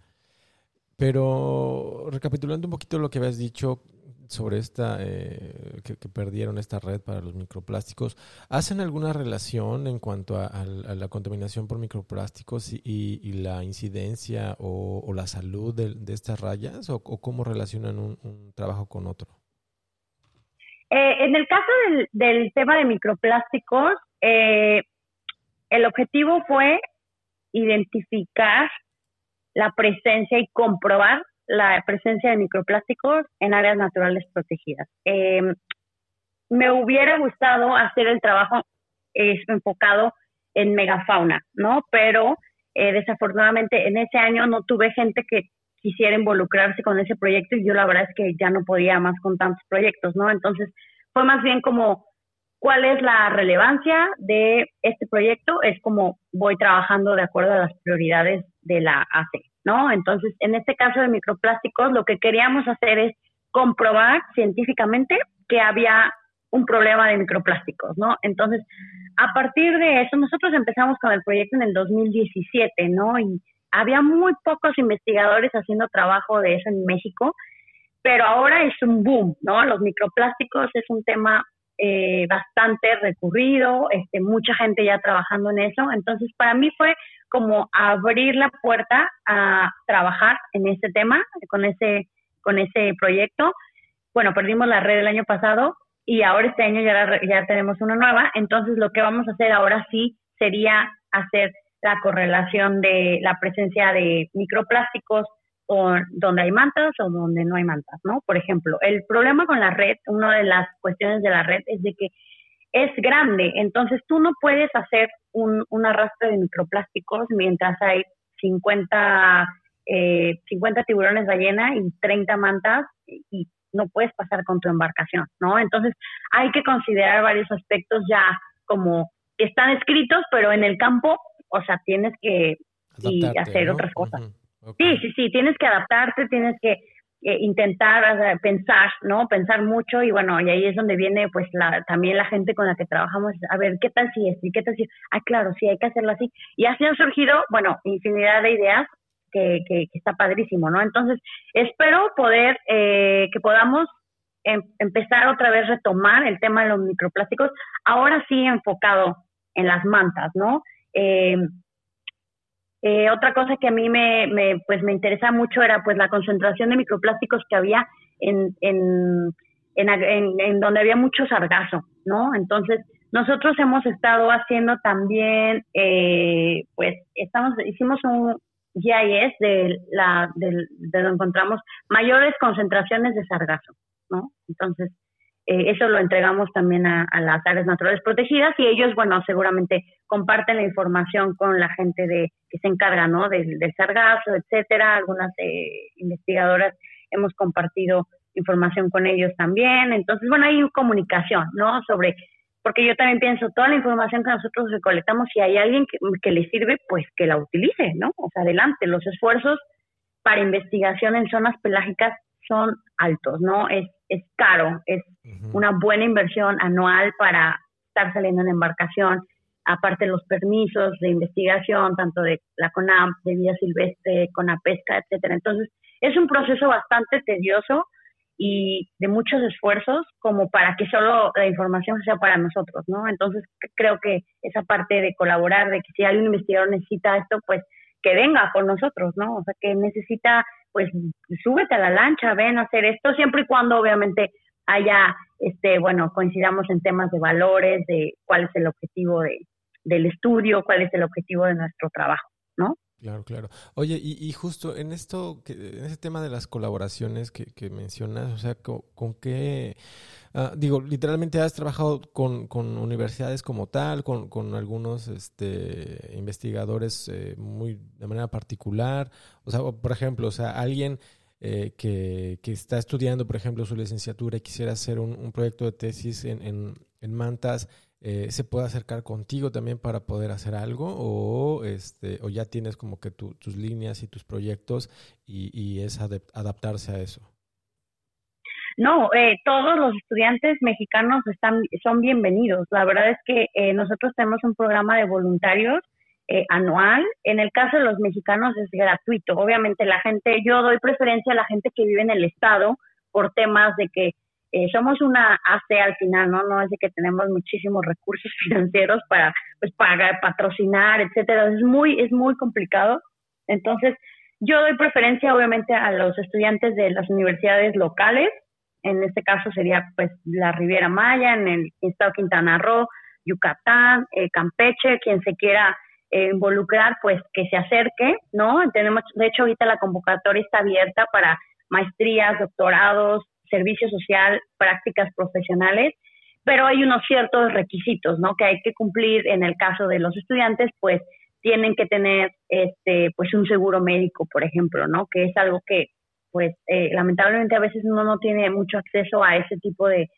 pero recapitulando un poquito lo que habías dicho, sobre esta, eh, que, perdieron esta red para los microplásticos, ¿hacen alguna relación en cuanto a, la contaminación por microplásticos y, la incidencia o, la salud de, estas rayas? ¿O, cómo relacionan un, trabajo con otro? Eh, en el caso del, tema de microplásticos, eh, el objetivo fue identificar la presencia y comprobar la presencia de microplásticos en áreas naturales protegidas. Eh, me hubiera gustado hacer el trabajo enfocado en megafauna, ¿no? Pero eh, desafortunadamente en ese año no tuve gente que quisiera involucrarse con ese proyecto y yo la verdad es que ya no podía más con tantos proyectos, ¿no? Entonces fue más bien como cuál es la relevancia de este proyecto, es como voy trabajando de acuerdo a las prioridades de la AC, ¿no? Entonces, en este caso de microplásticos, lo que queríamos hacer es comprobar científicamente que había un problema de microplásticos, ¿no? Entonces, a partir de eso, nosotros empezamos con el proyecto en el 2017, ¿no? Y había muy pocos investigadores haciendo trabajo de eso en México, pero ahora es un boom, ¿no? Los microplásticos es un tema eh, bastante recurrido, este, mucha gente ya trabajando en eso. Entonces, para mí fue como abrir la puerta a trabajar en ese tema, con ese, con ese proyecto. Bueno, perdimos la red el año pasado y ahora este año ya, ya tenemos una nueva. Entonces, lo que vamos a hacer ahora sí sería hacer la correlación de la presencia de microplásticos o donde hay mantas o donde no hay mantas, ¿no? Por ejemplo, el problema con la red, una de las cuestiones de la red es de que es grande, entonces tú no puedes hacer un, un arrastre de microplásticos mientras hay 50, eh, 50 tiburones ballena y 30 mantas y no puedes pasar con tu embarcación, ¿no? Entonces hay que considerar varios aspectos ya como que están escritos, pero en el campo, o sea, tienes que hacer otras cosas. Sí, sí, sí, tienes que adaptarte, tienes que eh, intentar pensar, ¿no? Pensar mucho y bueno, y ahí es donde viene pues la, también la gente con la que trabajamos, a ver, ¿qué tal si es? ¿Y qué tal si? Ah, claro, sí, hay que hacerlo así. Y así han surgido, bueno, infinidad de ideas que, que, está padrísimo, ¿no? Entonces, espero poder, eh, que podamos em, empezar otra vez retomar el tema de los microplásticos, ahora sí enfocado en las mantas, ¿no? Eh, eh, otra cosa que a mí me, me, pues me interesa mucho era pues la concentración de microplásticos que había en, en, en, donde había mucho sargazo, ¿no? Entonces, nosotros hemos estado haciendo también, eh, pues, estamos, hicimos un GIS de la, de, de donde encontramos mayores concentraciones de sargazo, ¿no? Entonces, eh, eso lo entregamos también a, las áreas naturales protegidas y ellos, bueno, seguramente comparten la información con la gente de que se encarga, ¿no? Del, sargazo, etcétera. Algunas eh, investigadoras hemos compartido información con ellos también. Entonces, bueno, hay comunicación, ¿no? Sobre, porque yo también pienso, toda la información que nosotros recolectamos, si hay alguien que, que le sirve, pues que la utilice, ¿no? O sea, adelante, los esfuerzos para investigación en zonas pelágicas son altos, ¿no? Es es caro, es una buena inversión anual para estar saliendo en embarcación, aparte los permisos de investigación, tanto de la CONAM, de vida silvestre, CONAPESCA, etcétera. Entonces, es un proceso bastante tedioso y de muchos esfuerzos como para que solo la información sea para nosotros, ¿no? Entonces, creo que esa parte de colaborar, de que si algún investigador necesita esto, pues que venga por nosotros, ¿no? O sea, que necesita pues súbete a la lancha, ven a hacer esto, siempre y cuando obviamente haya, este, bueno, coincidamos en temas de valores, de cuál es el objetivo de, del estudio, cuál es el objetivo de nuestro trabajo, ¿no? Claro, claro. Oye, y, justo en esto, que, en ese tema de las colaboraciones que, mencionas, o sea, ¿con, qué, ah, digo, literalmente has trabajado con, con universidades como tal, con, con algunos este, investigadores eh, muy de manera particular, o sea, por ejemplo, o sea, alguien eh, que, que, está estudiando, por ejemplo, su licenciatura y quisiera hacer un, proyecto de tesis en, en, en mantas, eh, se puede acercar contigo también para poder hacer algo o este o ya tienes como que tus líneas y tus proyectos y, es adaptarse a eso. No eh, todos los estudiantes mexicanos están son bienvenidos. La verdad es que eh, nosotros tenemos un programa de voluntarios anual en el caso de los mexicanos es gratuito obviamente la gente yo doy preferencia a la gente que vive en el estado por temas de que eh, somos una AC al final, ¿no? No es de que tenemos muchísimos recursos financieros para, pues, pagar, patrocinar, etcétera. Es muy, es muy complicado. Entonces, yo doy preferencia, obviamente, a los estudiantes de las universidades locales. En este caso sería, pues, la Riviera Maya, en el estado Quintana Roo, Yucatán, eh, Campeche, quien se quiera eh, involucrar, pues, que se acerque, ¿no? Tenemos, de hecho, ahorita la convocatoria está abierta para maestrías, doctorados, servicio social, prácticas profesionales, pero hay unos ciertos requisitos, ¿no? Que hay que cumplir en el caso de los estudiantes, pues tienen que tener, este, pues un seguro médico, por ejemplo, ¿no? Que es algo que, pues, eh, lamentablemente a veces uno no tiene mucho acceso a ese tipo de,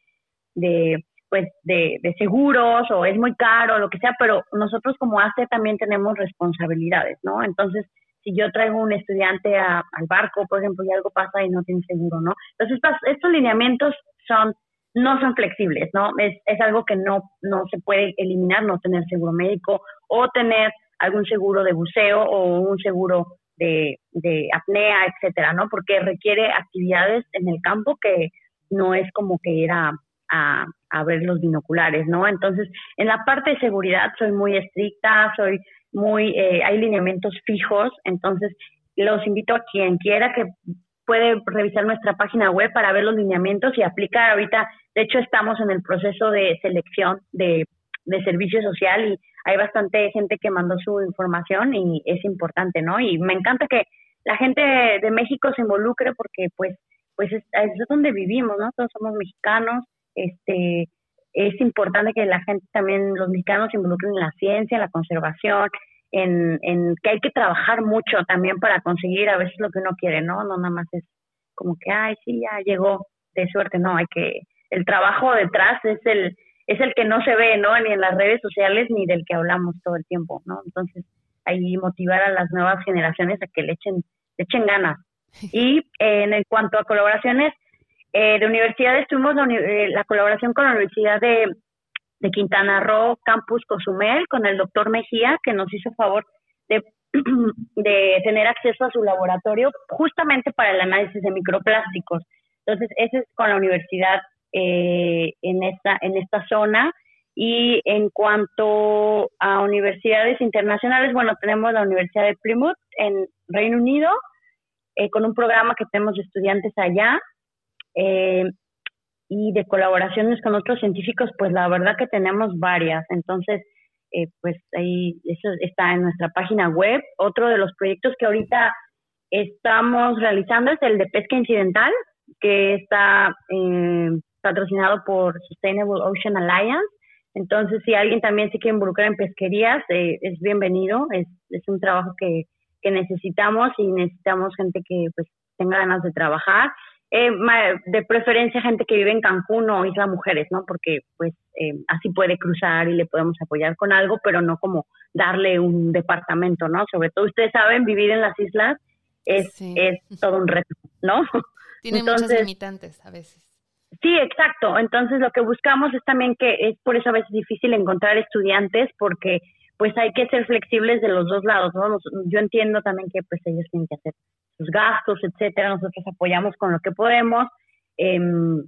de pues, de, de seguros o es muy caro, lo que sea, pero nosotros como ACE también tenemos responsabilidades, ¿no? Entonces, si yo traigo un estudiante al barco, por ejemplo, y algo pasa y no tiene seguro, ¿no? Entonces, estos, lineamientos son no son flexibles, ¿no? Es, es algo que no, no se puede eliminar, no tener seguro médico o tener algún seguro de buceo o un seguro de, de apnea, etcétera, ¿no? Porque requiere actividades en el campo que no es como que ir a, a, ver los binoculares, ¿no? Entonces, en la parte de seguridad soy muy estricta, soy muy, eh, hay lineamientos fijos, entonces los invito a quien quiera que puede revisar nuestra página web para ver los lineamientos y aplicar ahorita, de hecho estamos en el proceso de selección de, de servicio social y hay bastante gente que mandó su información y es importante, ¿no? Y me encanta que la gente de México se involucre porque pues pues es, es donde vivimos, ¿no? Todos somos mexicanos, este es importante que la gente también, los mexicanos se involucren en la ciencia, en la conservación, en, en que hay que trabajar mucho también para conseguir a veces lo que uno quiere, ¿no? No nada más es como que, ay, sí, ya llegó de suerte, no, hay que, el trabajo detrás es el, es el que no se ve, ¿no? Ni en las redes sociales ni del que hablamos todo el tiempo, ¿no? Entonces, ahí motivar a las nuevas generaciones a que le echen, le echen ganas. Y en cuanto a colaboraciones, eh, de universidades tuvimos la, eh, la, colaboración con la Universidad de, Quintana Roo, Campus Cozumel, con el doctor Mejía, que nos hizo favor de, tener acceso a su laboratorio justamente para el análisis de microplásticos. Entonces, ese es con la universidad eh, en, esta, en esta zona. Y en cuanto a universidades internacionales, bueno, tenemos la Universidad de Plymouth en Reino Unido, eh, con un programa que tenemos estudiantes allá, eh, y de colaboraciones con otros científicos, pues la verdad que tenemos varias. Entonces, eh, pues ahí eso está en nuestra página web. Otro de los proyectos que ahorita estamos realizando es el de pesca incidental, que está eh, patrocinado por Sustainable Ocean Alliance. Entonces, si alguien también se quiere involucrar en pesquerías, es bienvenido. Es, es un trabajo que, que necesitamos y necesitamos gente que pues tenga ganas de trabajar eh, de preferencia gente que vive en Cancún o Isla Mujeres, ¿no? Porque pues eh, así puede cruzar y le podemos apoyar con algo, pero no como darle un departamento, ¿no? Sobre todo ustedes saben, vivir en las islas es, es todo un reto, ¿no? Tiene muchas limitantes a veces. Sí, exacto. Entonces lo que buscamos es también que es por eso a veces difícil encontrar estudiantes porque pues hay que ser flexibles de los dos lados, ¿no? Yo entiendo también que pues ellos tienen que hacer sus gastos, etcétera, nosotros apoyamos con lo que podemos, em,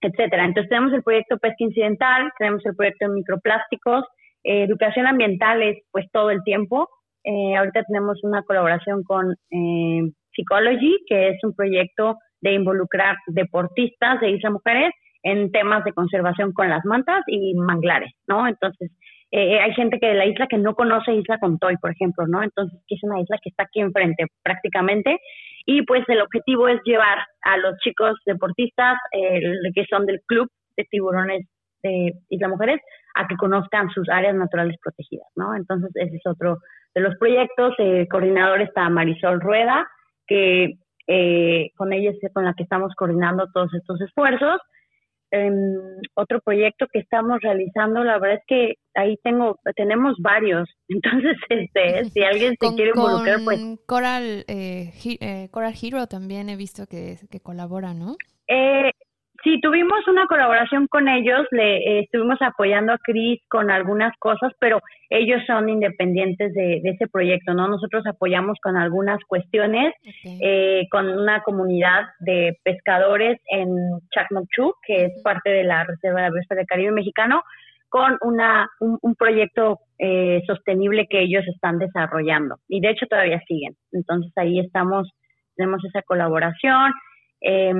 etcétera. Entonces tenemos el proyecto Pesca Incidental, tenemos el proyecto de microplásticos, eh, educación ambiental es pues todo el tiempo. Eh, ahorita tenemos una colaboración con eh, Psychology, que es un proyecto de involucrar deportistas de Isla Mujeres en temas de conservación con las mantas y manglares, ¿no? Entonces, eh, hay gente que de la isla que no conoce Isla Contoy, por ejemplo, ¿no? Entonces, que es una isla que está aquí enfrente prácticamente. Y pues el objetivo es llevar a los chicos deportistas que son del club de tiburones de Isla Mujeres a que conozcan sus áreas naturales protegidas, ¿no? Entonces, ese es otro de los proyectos. El coordinador está Marisol Rueda, que eh, con ella es con la que estamos coordinando todos estos esfuerzos. Em, otro proyecto que estamos realizando, la verdad es que ahí tengo, tenemos varios. Entonces, este, si alguien se quiere involucrar, pues. Coral, eh, eh, Coral Hero también he visto que, que colabora, ¿no? Eh, Sí, tuvimos una colaboración con ellos, le eh, estuvimos apoyando a Cris con algunas cosas, pero ellos son independientes de, ese proyecto, ¿no? Nosotros apoyamos con algunas cuestiones, eh, con una comunidad de pescadores en Chacmochú, que es parte de la Reserva de Aves del Caribe Mexicano, con una, un, proyecto eh, sostenible que ellos están desarrollando. Y de hecho todavía siguen. Entonces ahí estamos, tenemos esa colaboración. Eh,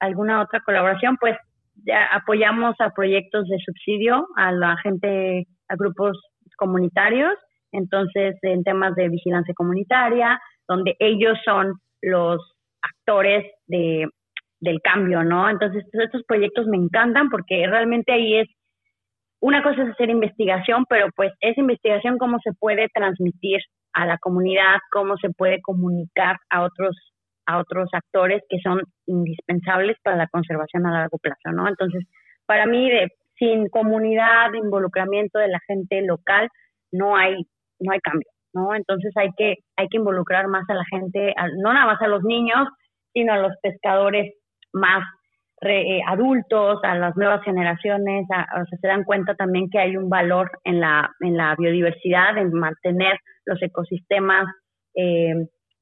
alguna otra colaboración, pues ya apoyamos a proyectos de subsidio a la gente, a grupos comunitarios, entonces en temas de vigilancia comunitaria, donde ellos son los actores de, del cambio, ¿no? Entonces estos proyectos me encantan porque realmente ahí es, una cosa es hacer investigación, pero pues esa investigación cómo se puede transmitir a la comunidad, cómo se puede comunicar a otros a otros actores que son indispensables para la conservación a largo plazo, ¿no? Entonces, para mí, de, sin comunidad, involucramiento de la gente local, no hay, no hay cambio, ¿no? Entonces hay que, hay que involucrar más a la gente, no nada más a los niños, sino a los pescadores más eh, adultos, a las nuevas generaciones, o sea, se dan cuenta también que hay un valor en la, en la biodiversidad, en mantener los ecosistemas eh,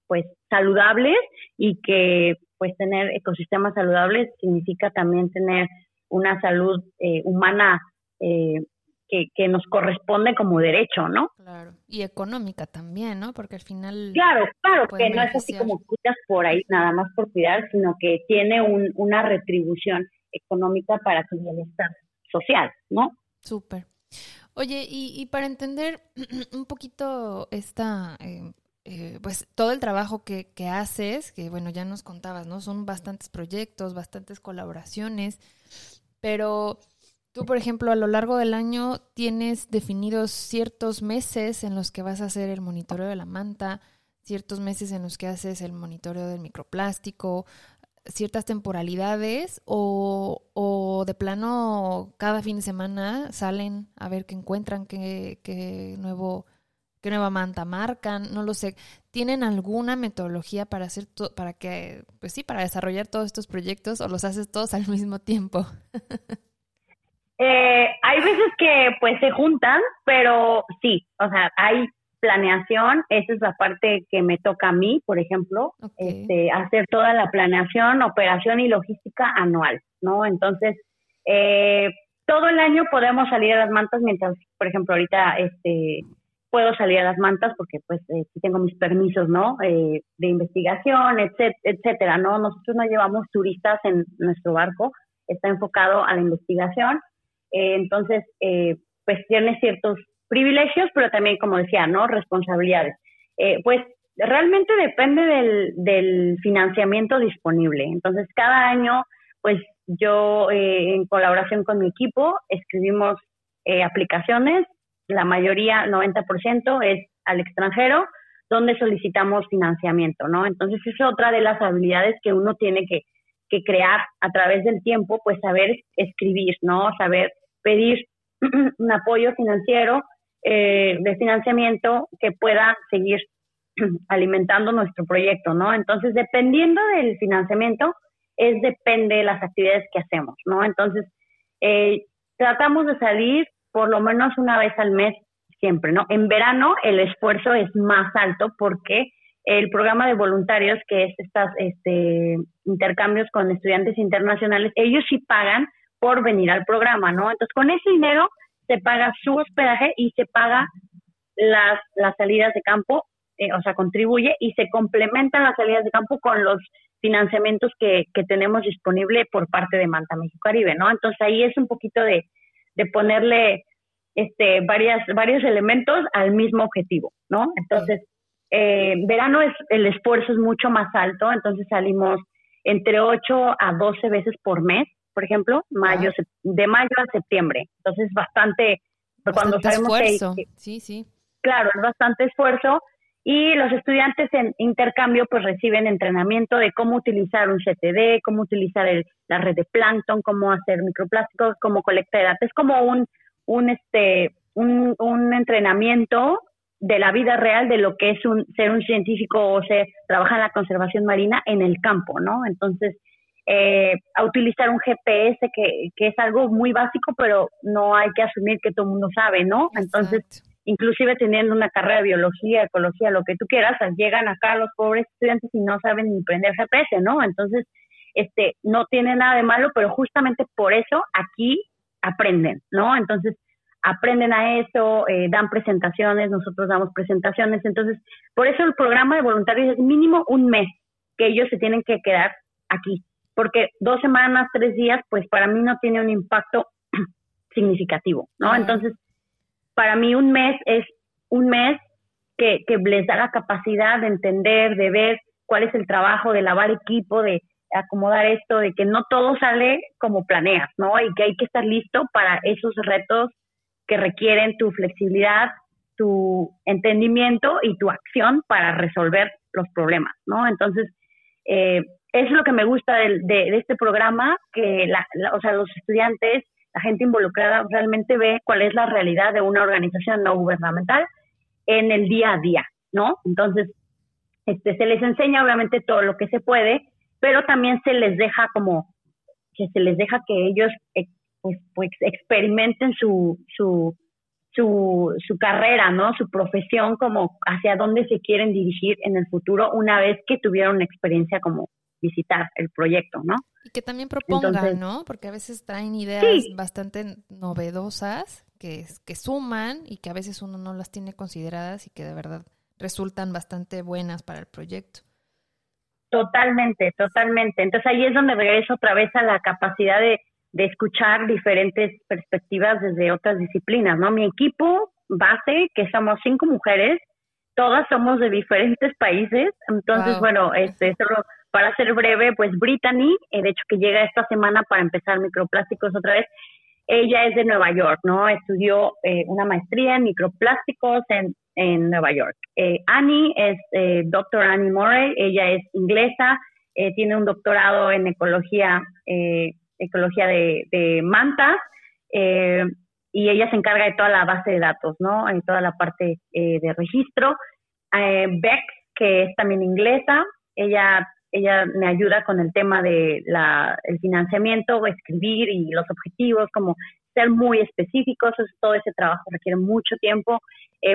pues saludables y que pues tener ecosistemas saludables significa también tener una salud eh, humana eh, que, que, nos corresponde como derecho, ¿no? Claro, y económica también, ¿no? Porque al final... Claro, claro, que no es así como cuidas por ahí nada más por cuidar, sino que tiene un, una retribución económica para tu bienestar social, ¿no? Súper. Oye, y, y, para entender un poquito esta eh, eh, pues todo el trabajo que, que, haces, que bueno, ya nos contabas, ¿no? Son bastantes proyectos, bastantes colaboraciones, pero tú, por ejemplo, a lo largo del año tienes definidos ciertos meses en los que vas a hacer el monitoreo de la manta, ciertos meses en los que haces el monitoreo del microplástico, ciertas temporalidades o, o de plano cada fin de semana salen a ver qué encuentran, qué, qué nuevo qué nueva manta marcan, no lo sé. ¿Tienen alguna metodología para hacer para que, pues sí, para desarrollar todos estos proyectos o los haces todos al mismo tiempo? eh, hay veces que pues se juntan, pero sí, o sea, hay planeación, esa es la parte que me toca a mí, por ejemplo, este, hacer toda la planeación, operación y logística anual, ¿no? Entonces, eh, todo el año podemos salir a las mantas mientras, por ejemplo, ahorita este puedo salir a las mantas porque pues eh, tengo mis permisos, ¿no? Eh, de investigación, etcétera, ¿no? Nosotros no llevamos turistas en nuestro barco, está enfocado a la investigación, eh, entonces eh, pues tiene ciertos privilegios, pero también, como decía, ¿no? Responsabilidades. pues realmente depende del, del financiamiento disponible. Entonces, cada año, pues yo, en colaboración con mi equipo, escribimos aplicaciones la mayoría, 90%, es al extranjero, donde solicitamos financiamiento, ¿no? Entonces, es otra de las habilidades que uno tiene que, que crear a través del tiempo, pues saber escribir, ¿no? Saber pedir un apoyo financiero eh, de financiamiento que pueda seguir alimentando nuestro proyecto, ¿no? Entonces, dependiendo del financiamiento, es depende de las actividades que hacemos, ¿no? Entonces, eh, tratamos de salir por lo menos una vez al mes siempre, ¿no? En verano el esfuerzo es más alto porque el programa de voluntarios, que es estas este, intercambios con estudiantes internacionales, ellos sí pagan por venir al programa, ¿no? Entonces, con ese dinero se paga su hospedaje y se paga las, las salidas de campo, eh, o sea, contribuye y se complementan las salidas de campo con los financiamientos que, que tenemos disponible por parte de Manta México Caribe, ¿no? Entonces ahí es un poquito de, de ponerle este, varias, varios elementos al mismo objetivo, ¿no? Entonces, eh, verano es, el esfuerzo es mucho más alto, entonces salimos entre 8 a 12 veces por mes, por ejemplo, mayo, de mayo a septiembre. Entonces, bastante, cuando sabemos esfuerzo. sí, sí. Claro, es bastante esfuerzo y los estudiantes en intercambio pues reciben entrenamiento de cómo utilizar un CTD, cómo utilizar el, la red de plancton, cómo hacer microplásticos, cómo colectar datos. Es como un, un, este, un, entrenamiento de la vida real de lo que es un, ser un científico o ser, trabajar en la conservación marina en el campo, ¿no? Entonces, eh, a utilizar un GPS que, que, es algo muy básico, pero no hay que asumir que todo el mundo sabe, ¿no? Entonces, inclusive teniendo una carrera de biología, ecología, lo que tú quieras, llegan acá los pobres estudiantes y no saben ni prender GPS, ¿no? Entonces, este, no tiene nada de malo, pero justamente por eso aquí aprenden, ¿no? Entonces, aprenden a eso, eh, dan presentaciones, nosotros damos presentaciones, entonces, por eso el programa de voluntarios es mínimo un mes que ellos se tienen que quedar aquí, porque dos semanas, tres días, pues para mí no tiene un impacto significativo, ¿no? Entonces, para mí un mes es un mes que, que les da la capacidad de entender, de ver cuál es el trabajo, de lavar equipo, de acomodar esto, de que no todo sale como planeas, ¿no? Y que hay que estar listo para esos retos que requieren tu flexibilidad, tu entendimiento y tu acción para resolver los problemas, ¿no? Entonces, eh, es lo que me gusta de, de, este programa, que la, o sea, los estudiantes, la gente involucrada realmente ve cuál es la realidad de una organización no gubernamental en el día a día, ¿no? Entonces, este, se les enseña obviamente todo lo que se puede, pero también se les deja como, que se les deja que ellos eh, pues, pues experimenten su, su, su, su carrera, ¿no? Su profesión, como hacia dónde se quieren dirigir en el futuro una vez que tuvieron experiencia como visitar el proyecto, ¿no? Y que también propongan, ¿no? Porque a veces traen ideas bastante novedosas que, que suman y que a veces uno no las tiene consideradas y que de verdad resultan bastante buenas para el proyecto. Totalmente, totalmente. Entonces ahí es donde regreso otra vez a la capacidad de de escuchar diferentes perspectivas desde otras disciplinas, ¿no? Mi equipo base, que somos cinco mujeres, todas somos de diferentes países, entonces, bueno, este, solo para ser breve, pues Brittany, eh, de hecho que llega esta semana para empezar microplásticos otra vez, ella es de Nueva York, ¿no? Estudió eh, una maestría en microplásticos en, en Nueva York. Eh, Annie es eh, doctor Annie Morey, ella es inglesa, tiene un doctorado en ecología ecología de, de mantas, y ella se encarga de toda la base de datos, ¿no? En toda la parte de registro. Beck, que es también inglesa, ella, ella me ayuda con el tema de la, el financiamiento, escribir y los objetivos, como ser muy específicos, todo ese trabajo requiere mucho tiempo.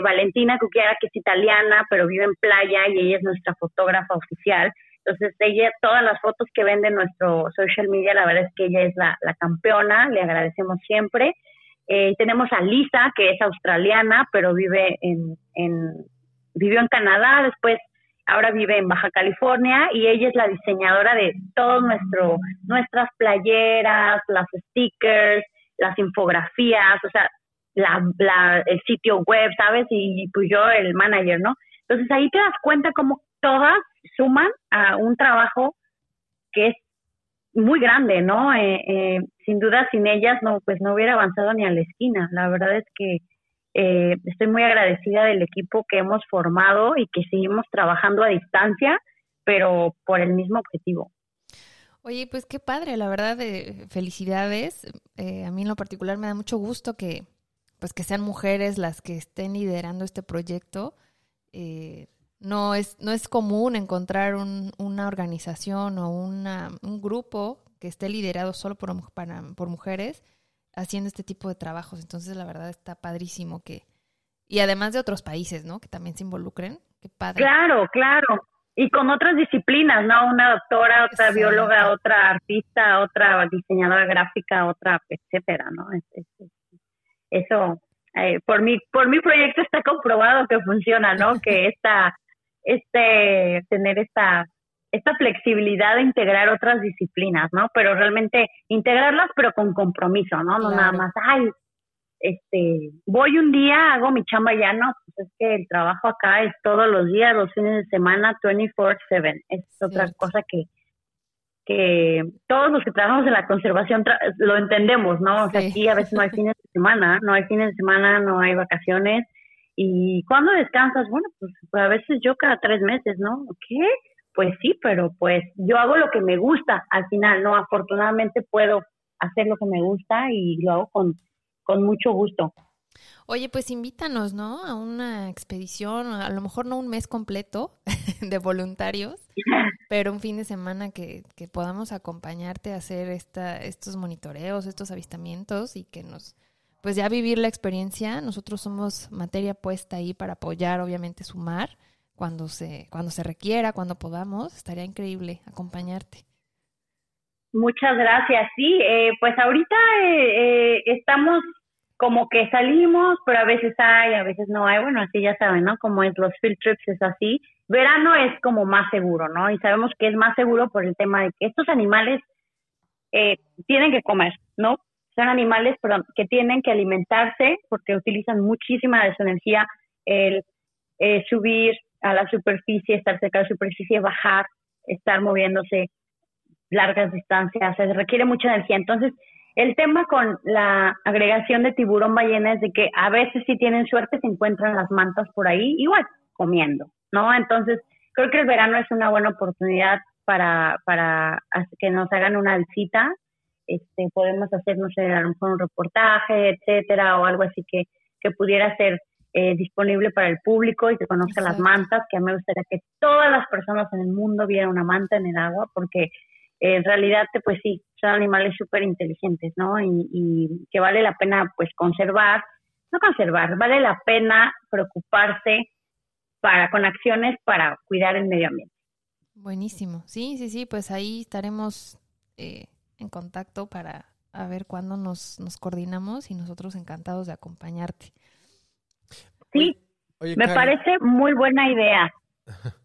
Valentina Cuquiara, que es italiana, pero vive en playa y ella es nuestra fotógrafa oficial, entonces, ella, todas las fotos que vende en nuestro social media, la verdad es que ella es la, campeona, le agradecemos siempre. Eh, tenemos a Lisa, que es australiana, pero vive en, en, vivió en Canadá, después ahora vive en Baja California y ella es la diseñadora de todo nuestro, nuestras playeras, las stickers, las infografías, o sea, la, el sitio web, ¿sabes? Y pues yo el manager, ¿no? Entonces ahí te das cuenta cómo todas suman a un trabajo que es muy grande, ¿no? Eh, eh, sin duda, sin ellas, no, pues no hubiera avanzado ni a la esquina. La verdad es que eh, estoy muy agradecida del equipo que hemos formado y que seguimos trabajando a distancia, pero por el mismo objetivo. Oye, pues qué padre, la verdad, felicidades. a mí en lo particular me da mucho gusto que, pues que sean mujeres las que estén liderando este proyecto. Eh, no es, no es común encontrar un, una organización o una, un grupo que esté liderado solo por mujeres haciendo este tipo de trabajos. Entonces, la verdad está padrísimo que... Y además de otros países, ¿no? Que también se involucren. Qué padre. Claro, claro. Y con otras disciplinas, ¿no? Una doctora, otra bióloga, otra artista, otra diseñadora gráfica, otra, etcétera, ¿no? eso, eh, por, mi, por mi proyecto está comprobado que funciona, ¿no? Que esta este tener esta esta flexibilidad de integrar otras disciplinas, ¿no? Pero realmente integrarlas, pero con compromiso, ¿no? No nada más, ay, este, voy un día, hago mi chamba ya, no, pues es que el trabajo acá es todos los días, los fines de semana, 24/7. Es otra cosa que, que todos los que trabajamos en la conservación lo entendemos, ¿no? O sea, aquí a veces no hay fines de semana, no hay fines de semana, no hay vacaciones. ¿Y cuando descansas? Bueno, pues a veces yo cada tres meses, ¿no? ¿Qué? Pues sí, pero pues yo hago lo que me gusta al final, ¿no? Afortunadamente puedo hacer lo que me gusta y lo hago con, con mucho gusto. Oye, pues invítanos, ¿no? A una expedición, a lo mejor no un mes completo de voluntarios, pero un fin de semana que, que podamos acompañarte a hacer esta, estos monitoreos, estos avistamientos y que nos, pues ya vivir la experiencia. Nosotros somos materia puesta ahí para apoyar, obviamente sumar cuando se, cuando se requiera, cuando podamos. Estaría increíble acompañarte. Muchas gracias. Sí, eh, pues ahorita eh, eh, estamos como que salimos, pero a veces hay, a veces no hay. Bueno, así ya saben, ¿no? Como es los field trips es así. Verano es como más seguro, ¿no? Y sabemos que es más seguro por el tema de que estos animales eh, tienen que comer, ¿no? Son animales perdón, que tienen que alimentarse porque utilizan muchísima de su energía el eh, subir a la superficie, estar cerca de la superficie, bajar, estar moviéndose largas distancias, se requiere mucha energía. Entonces, el tema con la agregación de tiburón ballena es de que a veces si tienen suerte se encuentran las mantas por ahí, igual comiendo, ¿no? Entonces, creo que el verano es una buena oportunidad para, para que nos hagan una visita. Este, podemos hacer, no sé, a un reportaje, etcétera, o algo así que, que pudiera ser eh, disponible para el público y que conozca las mantas, que a mí me gustaría que todas las personas en el mundo vieran una manta en el agua, porque en realidad, pues sí, son animales súper inteligentes, ¿no? Y, que vale la pena, pues, conservar, no conservar, vale la pena preocuparse para con acciones para cuidar el medio ambiente. Buenísimo, sí, sí, sí, pues ahí estaremos eh, en contacto para a ver cuándo nos, nos coordinamos y nosotros encantados de acompañarte. Sí, me parece muy buena idea.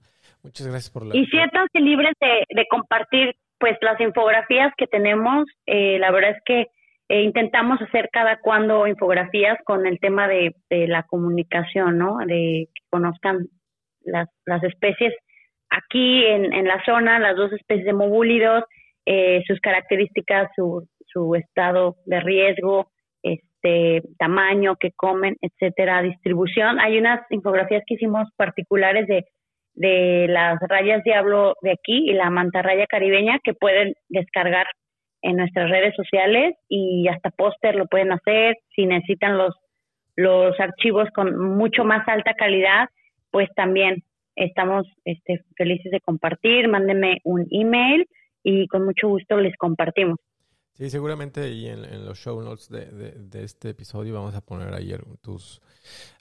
Muchas gracias por la... Y siéntanse libres de, de compartir pues las infografías que tenemos, eh, la verdad es que eh, intentamos hacer cada cuando infografías con el tema de, la comunicación, ¿no? De que conozcan las, las especies aquí en, en la zona, las dos especies de mobúlidos, eh, sus características, su, su estado de riesgo, este tamaño que comen, etcétera, distribución. Hay unas infografías que hicimos particulares de de las rayas diablo de aquí y la mantarraya caribeña que pueden descargar en nuestras redes sociales y hasta póster lo pueden hacer. Si necesitan los, los archivos con mucho más alta calidad, pues también estamos este, felices de compartir. Mándenme un email y con mucho gusto les compartimos. Sí, seguramente y en, los show notes de, de, este episodio vamos a poner ahí tus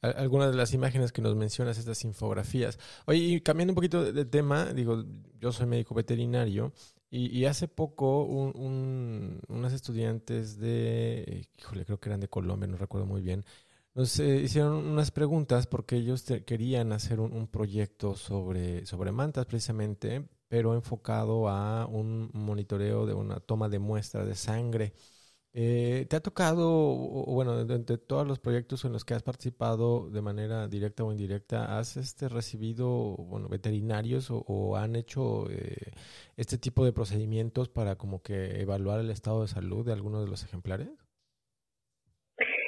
algunas de las imágenes que nos mencionas, estas infografías. Oye, y cambiando un poquito de, tema, digo, yo soy médico veterinario y, hace poco un, unas estudiantes de, híjole, creo que eran de Colombia, no recuerdo muy bien, nos eh, hicieron unas preguntas porque ellos querían hacer un, un, proyecto sobre, sobre mantas precisamente, pero enfocado a un monitoreo de una toma de muestra de sangre. Eh, ¿Te ha tocado, bueno, de, todos los proyectos en los que has participado de manera directa o indirecta, has este, recibido, bueno, veterinarios o, han hecho eh, este tipo de procedimientos para como que evaluar el estado de salud de algunos de los ejemplares?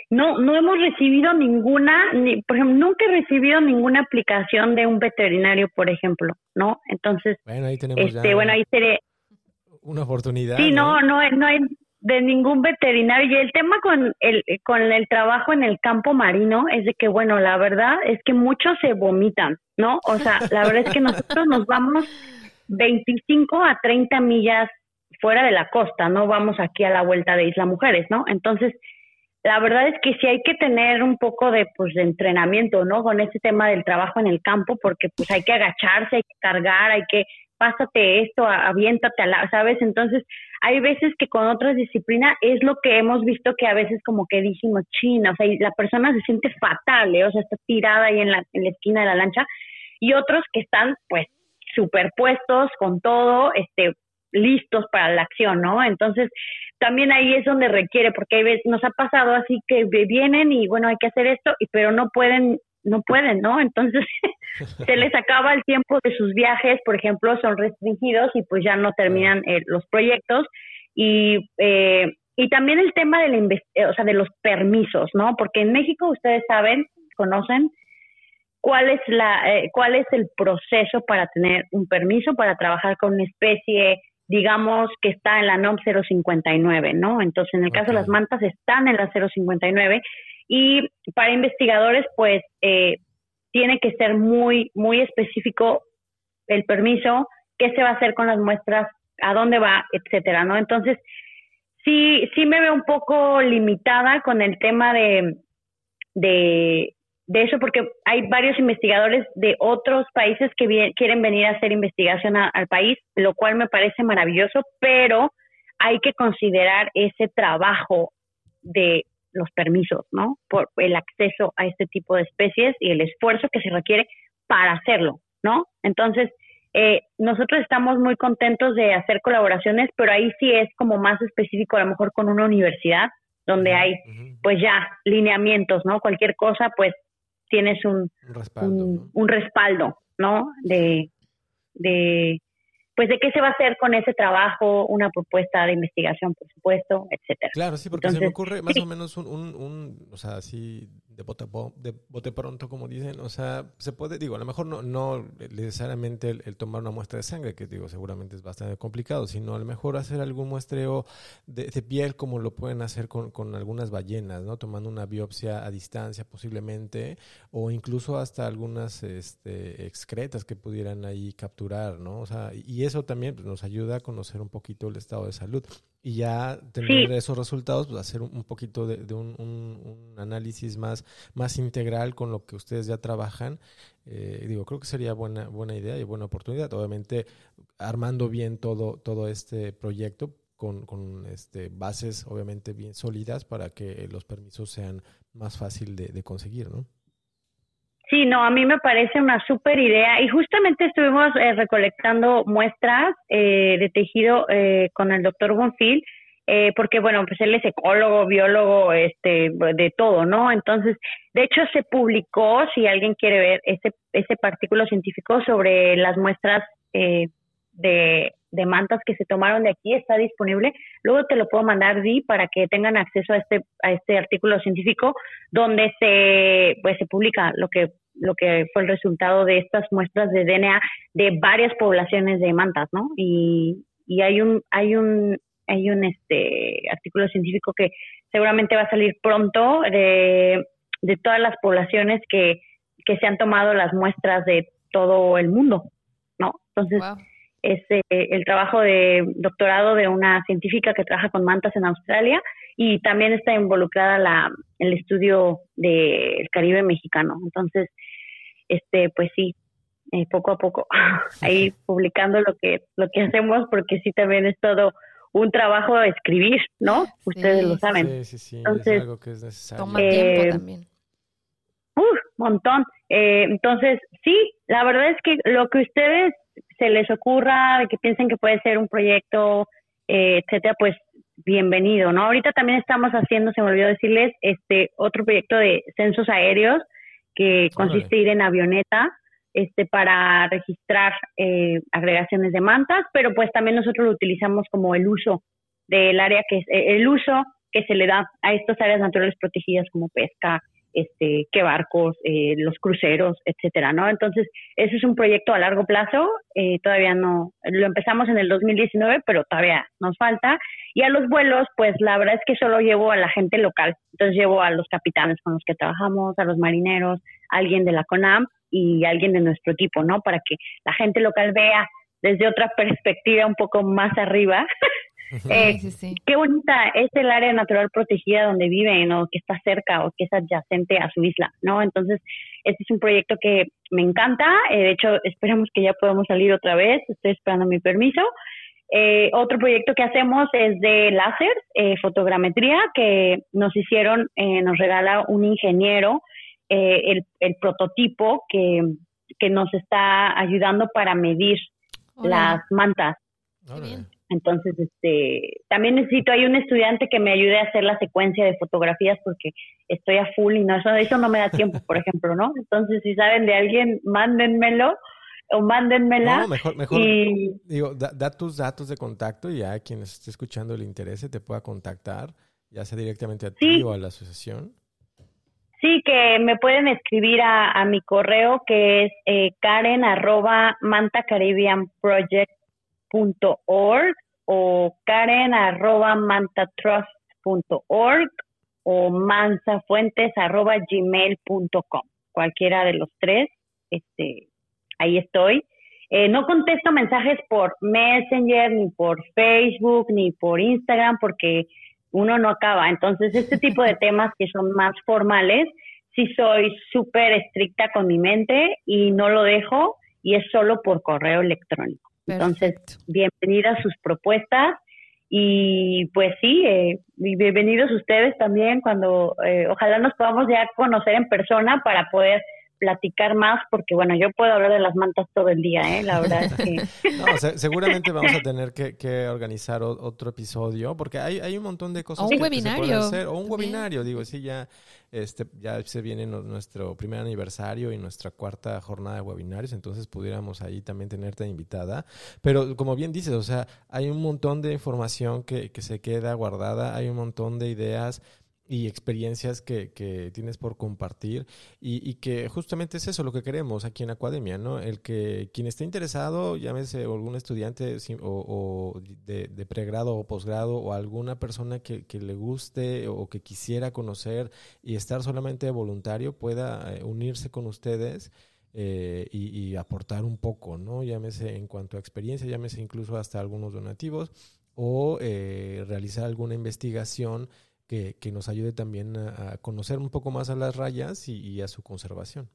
No, no hemos recibido ninguna, ni, por ejemplo, nunca he recibido ninguna aplicación de un veterinario, por ejemplo, ¿no? Entonces, bueno, ahí tenemos este, bueno, ahí seré una oportunidad. Sí, no, no, no, hay de ningún veterinario. Y el tema con el, con el trabajo en el campo marino es de que, bueno, la verdad es que muchos se vomitan, ¿no? O sea, la verdad es que nosotros nos vamos 25 a 30 millas fuera de la costa, no vamos aquí a la vuelta de Isla Mujeres, ¿no? Entonces, la verdad es que sí hay que tener un poco de pues de entrenamiento, ¿no? Con ese tema del trabajo en el campo, porque pues hay que agacharse, hay que cargar, hay que pásate esto, aviéntate, a la, ¿sabes? Entonces, hay veces que con otras disciplinas es lo que hemos visto que a veces como que dijimos, china, o sea, la persona se siente fatal, ¿eh? o sea, está tirada ahí en la, en la esquina de la lancha, y otros que están pues superpuestos con todo, este, listos para la acción, ¿no? Entonces, también ahí es donde requiere, porque hay veces, nos ha pasado así que vienen y bueno, hay que hacer esto, y, pero no pueden, no pueden, ¿no? Entonces, se les acaba el tiempo de sus viajes, por ejemplo, son restringidos y pues ya no terminan eh, los proyectos. Y, eh, y también el tema de, la eh, o sea, de los permisos, ¿no? Porque en México, ustedes saben, conocen, cuál es la cuál es el proceso para tener un permiso para trabajar con una especie digamos que está en la NOM 059, ¿no? Entonces, en el caso de las mantas están en la 059 y para investigadores, pues, eh, tiene que ser muy, muy específico el permiso, qué se va a hacer con las muestras, a dónde va, etcétera, ¿no? Entonces, sí, sí me veo un poco limitada con el tema de, de, de eso porque hay varios investigadores de otros países que quieren venir a hacer investigación al país, lo cual me parece maravilloso, pero hay que considerar ese trabajo de los permisos, ¿no? Por el acceso a este tipo de especies y el esfuerzo que se requiere para hacerlo, ¿no? Entonces, eh, nosotros estamos muy contentos de hacer colaboraciones, pero ahí sí es como más específico, a lo mejor con una universidad, donde hay pues ya lineamientos, ¿no? Cualquier cosa, pues tienes un, un respaldo, ¿no? De, de, pues de qué se va a hacer con ese trabajo, una propuesta de investigación, por supuesto, etcétera. Claro, sí, porque se me ocurre más o menos un, un, un, o sea, así de bote, de bote pronto, como dicen, o sea, se puede, digo, a lo mejor no, no necesariamente el, tomar una muestra de sangre, que digo, seguramente es bastante complicado, sino a lo mejor hacer algún muestreo de, piel, como lo pueden hacer con, con, algunas ballenas, ¿no? Tomando una biopsia a distancia posiblemente, o incluso hasta algunas este, excretas que pudieran ahí capturar, ¿no? O sea, y eso también pues, nos ayuda a conocer un poquito el estado de salud. Y ya tener esos resultados, pues hacer un, poquito de, un, un, análisis más, más integral con lo que ustedes ya trabajan. Eh, digo, creo que sería buena, buena idea y buena oportunidad. Obviamente, armando bien todo, todo este proyecto con, con este, bases obviamente bien sólidas para que los permisos sean más fácil de, de conseguir, ¿no? Sí, no, a mí me parece una súper idea y justamente estuvimos eh, recolectando muestras eh, de tejido eh, con el doctor Bonfil, porque bueno, pues él es ecólogo, biólogo, este, de todo, ¿no? Entonces, de hecho se publicó, si alguien quiere ver ese, ese artículo científico sobre las muestras de, de mantas que se tomaron de aquí, está disponible. Luego te lo puedo mandar, Di, para que tengan acceso a este, a este artículo científico donde se, pues, se publica lo que lo que fue el resultado de estas muestras de DNA de varias poblaciones de mantas, ¿no? Y, y hay un hay un hay un este artículo científico que seguramente va a salir pronto de, de todas las poblaciones que, que se han tomado las muestras de todo el mundo, ¿no? Entonces, es eh, el trabajo de doctorado de una científica que trabaja con mantas en Australia y también está involucrada la, el estudio del Caribe mexicano. Entonces, este, pues sí, eh, poco a poco, ahí publicando lo que, lo que hacemos, porque sí también es todo un trabajo de escribir, ¿no? Ustedes lo saben. Sí, sí, sí, entonces, es algo que es necesario. Toma tiempo eh, también. Uh, montón. Eh, entonces, sí, la verdad es que lo que ustedes se les ocurra, de que piensen que puede ser un proyecto, eh, etcétera, pues bienvenido, ¿no? Ahorita también estamos haciendo, se me olvidó decirles, este otro proyecto de censos aéreos que consiste en ir en avioneta este para registrar eh, agregaciones de mantas, pero pues también nosotros lo utilizamos como el uso del área que es eh, el uso que se le da a estas áreas naturales protegidas como pesca, este, qué barcos, eh, los cruceros, etcétera, ¿no? Entonces, ese es un proyecto a largo plazo, eh, todavía no, lo empezamos en el 2019, pero todavía nos falta. Y a los vuelos, pues la verdad es que solo llevo a la gente local, entonces llevo a los capitanes con los que trabajamos, a los marineros, alguien de la CONAM y alguien de nuestro equipo, ¿no? Para que la gente local vea desde otra perspectiva un poco más arriba Eh, qué bonita es el área natural protegida donde viven o que está cerca o que es adyacente a su isla, ¿no? Entonces, este es un proyecto que me encanta. Eh, de hecho, esperamos que ya podamos salir otra vez. Estoy esperando mi permiso. Eh, otro proyecto que hacemos es de láser, fotogrametría, que nos hicieron, nos regala un ingeniero el, el, prototipo que, que nos está ayudando para medir las mantas. Entonces, este, también necesito, hay un estudiante que me ayude a hacer la secuencia de fotografías porque estoy a full y no, eso, eso no me da tiempo, por ejemplo, ¿no? Entonces, si saben de alguien, mándenmelo o mándenmela. No, mejor, mejor digo, da, tus datos de contacto y ya quien esté escuchando le interese te pueda contactar, ya sea directamente a ti o a la asociación. Sí, que me pueden escribir a, mi correo que es eh, karen arroba mantacaribbeanproject.org o karen arroba mantatrust.org o mansafuentes arroba gmail.com. Cualquiera de los tres, este, ahí estoy. Eh, no contesto mensajes por Messenger, ni por Facebook, ni por Instagram, porque uno no acaba. Entonces, este tipo de temas que son más formales, sí soy súper estricta con mi mente y no lo dejo y es solo por correo electrónico. Entonces, bienvenidas sus propuestas y pues sí, eh, bienvenidos ustedes también cuando eh, ojalá nos podamos ya conocer en persona para poder platicar más porque, bueno, yo puedo hablar de las mantas todo el día, ¿eh? La verdad es que... no, seguramente vamos a tener que, organizar otro episodio porque hay, hay un montón de cosas o un webinario. hacer. O un webinario, digo, sí, ya, este, ya se viene nuestro primer aniversario y nuestra cuarta jornada de webinarios, entonces pudiéramos ahí también tenerte invitada. Pero como bien dices, o sea, hay un montón de información que, que se queda guardada, hay un montón de ideas y experiencias que, que, tienes por compartir y, y, que justamente es eso lo que queremos aquí en Academia, ¿no? El que quien esté interesado, llámese algún estudiante o, de, pregrado o posgrado o alguna persona que, que, le guste o que quisiera conocer y estar solamente voluntario, pueda eh, unirse con ustedes. Eh, y, y, aportar un poco, ¿no? Llámese en cuanto a experiencia, llámese incluso hasta algunos donativos o eh, realizar alguna investigación que, que nos ayude también a, conocer un poco más a las rayas y, a su conservación.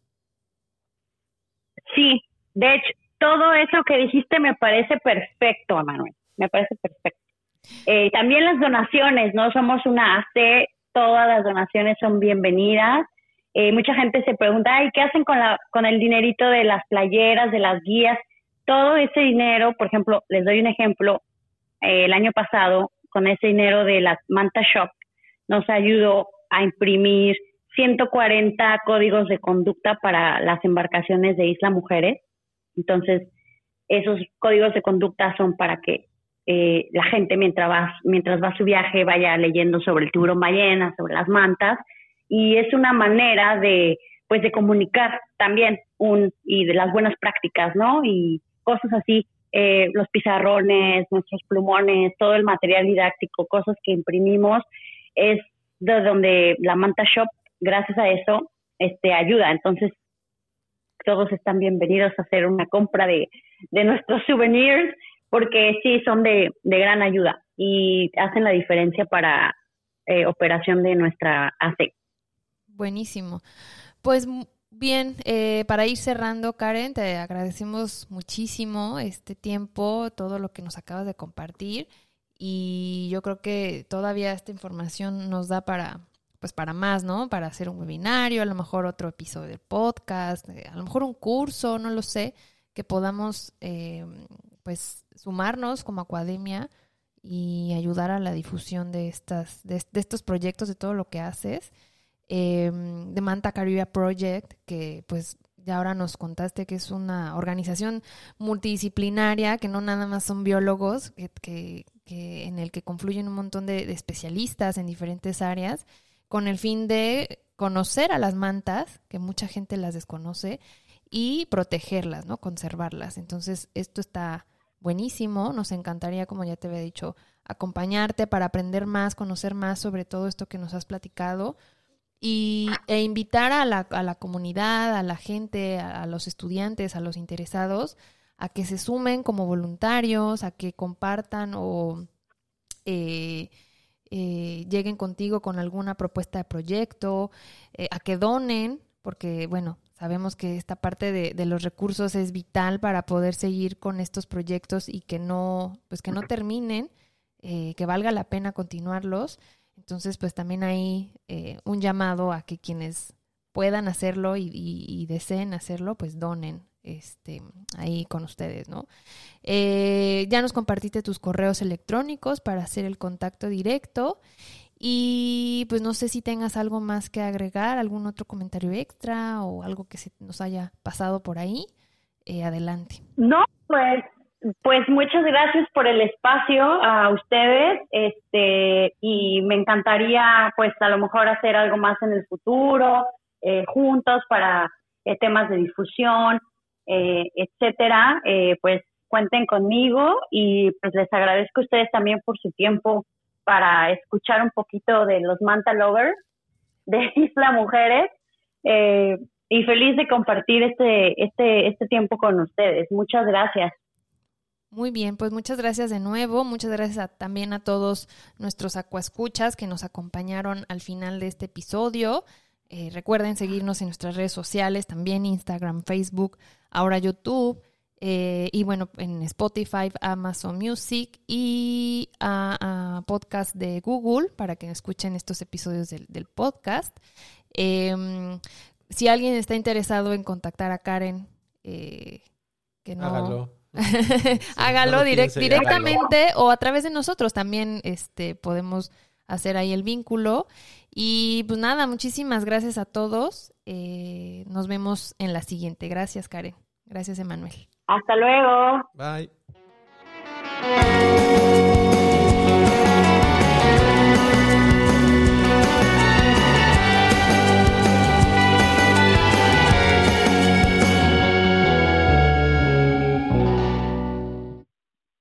Sí, de hecho, todo eso que dijiste me parece perfecto, Manuel, me parece perfecto. Eh, también las donaciones, ¿no? Somos una AC, todas las donaciones son bienvenidas. Eh, mucha gente se pregunta, ay, ¿qué hacen con, la, con el dinerito de las playeras, de las guías? Todo ese dinero, por ejemplo, les doy un ejemplo, eh, el año pasado, con ese dinero de las Manta Shop, nos ayudó a imprimir 140 códigos de conducta para las embarcaciones de Isla Mujeres. Entonces, esos códigos de conducta son para que eh, la gente mientras va, mientras va su viaje vaya leyendo sobre el tiburón ballena, sobre las mantas, y es una manera de, pues, de comunicar también un, y de las buenas prácticas, ¿no? Y cosas así, eh, los pizarrones, nuestros plumones, todo el material didáctico, cosas que imprimimos, es de donde la Manta Shop, gracias a eso, este, ayuda. Entonces, todos están bienvenidos a hacer una compra de, de nuestros souvenirs, porque sí son de, de, gran ayuda y hacen la diferencia para eh, operación de nuestra AC. Buenísimo. Pues bien, eh, para ir cerrando, Karen, te agradecemos muchísimo este tiempo, todo lo que nos acabas de compartir y yo creo que todavía esta información nos da para pues para más, ¿no? Para hacer un webinario, a lo mejor otro episodio del podcast, eh, a lo mejor un curso, no lo sé, que podamos eh, pues sumarnos como academia y ayudar a la difusión de estas de, estos proyectos, de todo lo que haces. Eh, de Manta Caribbean Project, que pues ya ahora nos contaste que es una organización multidisciplinaria, que no nada más son biólogos, que, en el que confluyen un montón de, especialistas en diferentes áreas, con el fin de conocer a las mantas, que mucha gente las desconoce, y protegerlas, ¿no? Conservarlas. Entonces, esto está buenísimo. Nos encantaría, como ya te había dicho, acompañarte para aprender más, conocer más sobre todo esto que nos has platicado y, e invitar a la, a la comunidad, a la gente, a, los estudiantes, a los interesados, a que se sumen como voluntarios, a que compartan o eh, eh, lleguen contigo con alguna propuesta de proyecto, eh, a que donen, porque bueno, sabemos que esta parte de, de, los recursos es vital para poder seguir con estos proyectos y que no, pues que no terminen, que valga la pena continuarlos. Entonces, pues también hay eh, un llamado a que quienes puedan hacerlo y, deseen hacerlo, pues donen este, ahí con ustedes, ¿no? Eh, ya nos compartiste tus correos electrónicos para hacer el contacto directo. Y pues no sé si tengas algo más que agregar, algún otro comentario extra o algo que se nos haya pasado por ahí. Eh, adelante. No, pues, pues muchas gracias por el espacio a ustedes. Este, y me encantaría, pues, a lo mejor hacer algo más en el futuro, eh, juntos para eh, temas de difusión, etcétera. pues cuenten conmigo y pues les agradezco a ustedes también por su tiempo para escuchar un poquito de los Manta Lovers de Isla Mujeres. Eh, y feliz de compartir este, este, este tiempo con ustedes. Muchas gracias. Muy bien, pues muchas gracias de nuevo. Muchas gracias también a todos nuestros acuascuchas que nos acompañaron al final de este episodio. Eh, recuerden seguirnos en nuestras redes sociales, también Instagram, Facebook, ahora YouTube. Eh, y bueno, en Spotify, Amazon Music y a, podcast de Google para que escuchen estos episodios del, podcast. Em, si alguien está interesado en contactar a Karen, eh, que no... Hágalo. hágalo directamente o a través de nosotros también este, podemos hacer ahí el vínculo. Y pues nada, muchísimas gracias a todos. Eh, nos vemos en la siguiente. Gracias, Karen. Gracias, Emanuel. Hasta luego. Bye.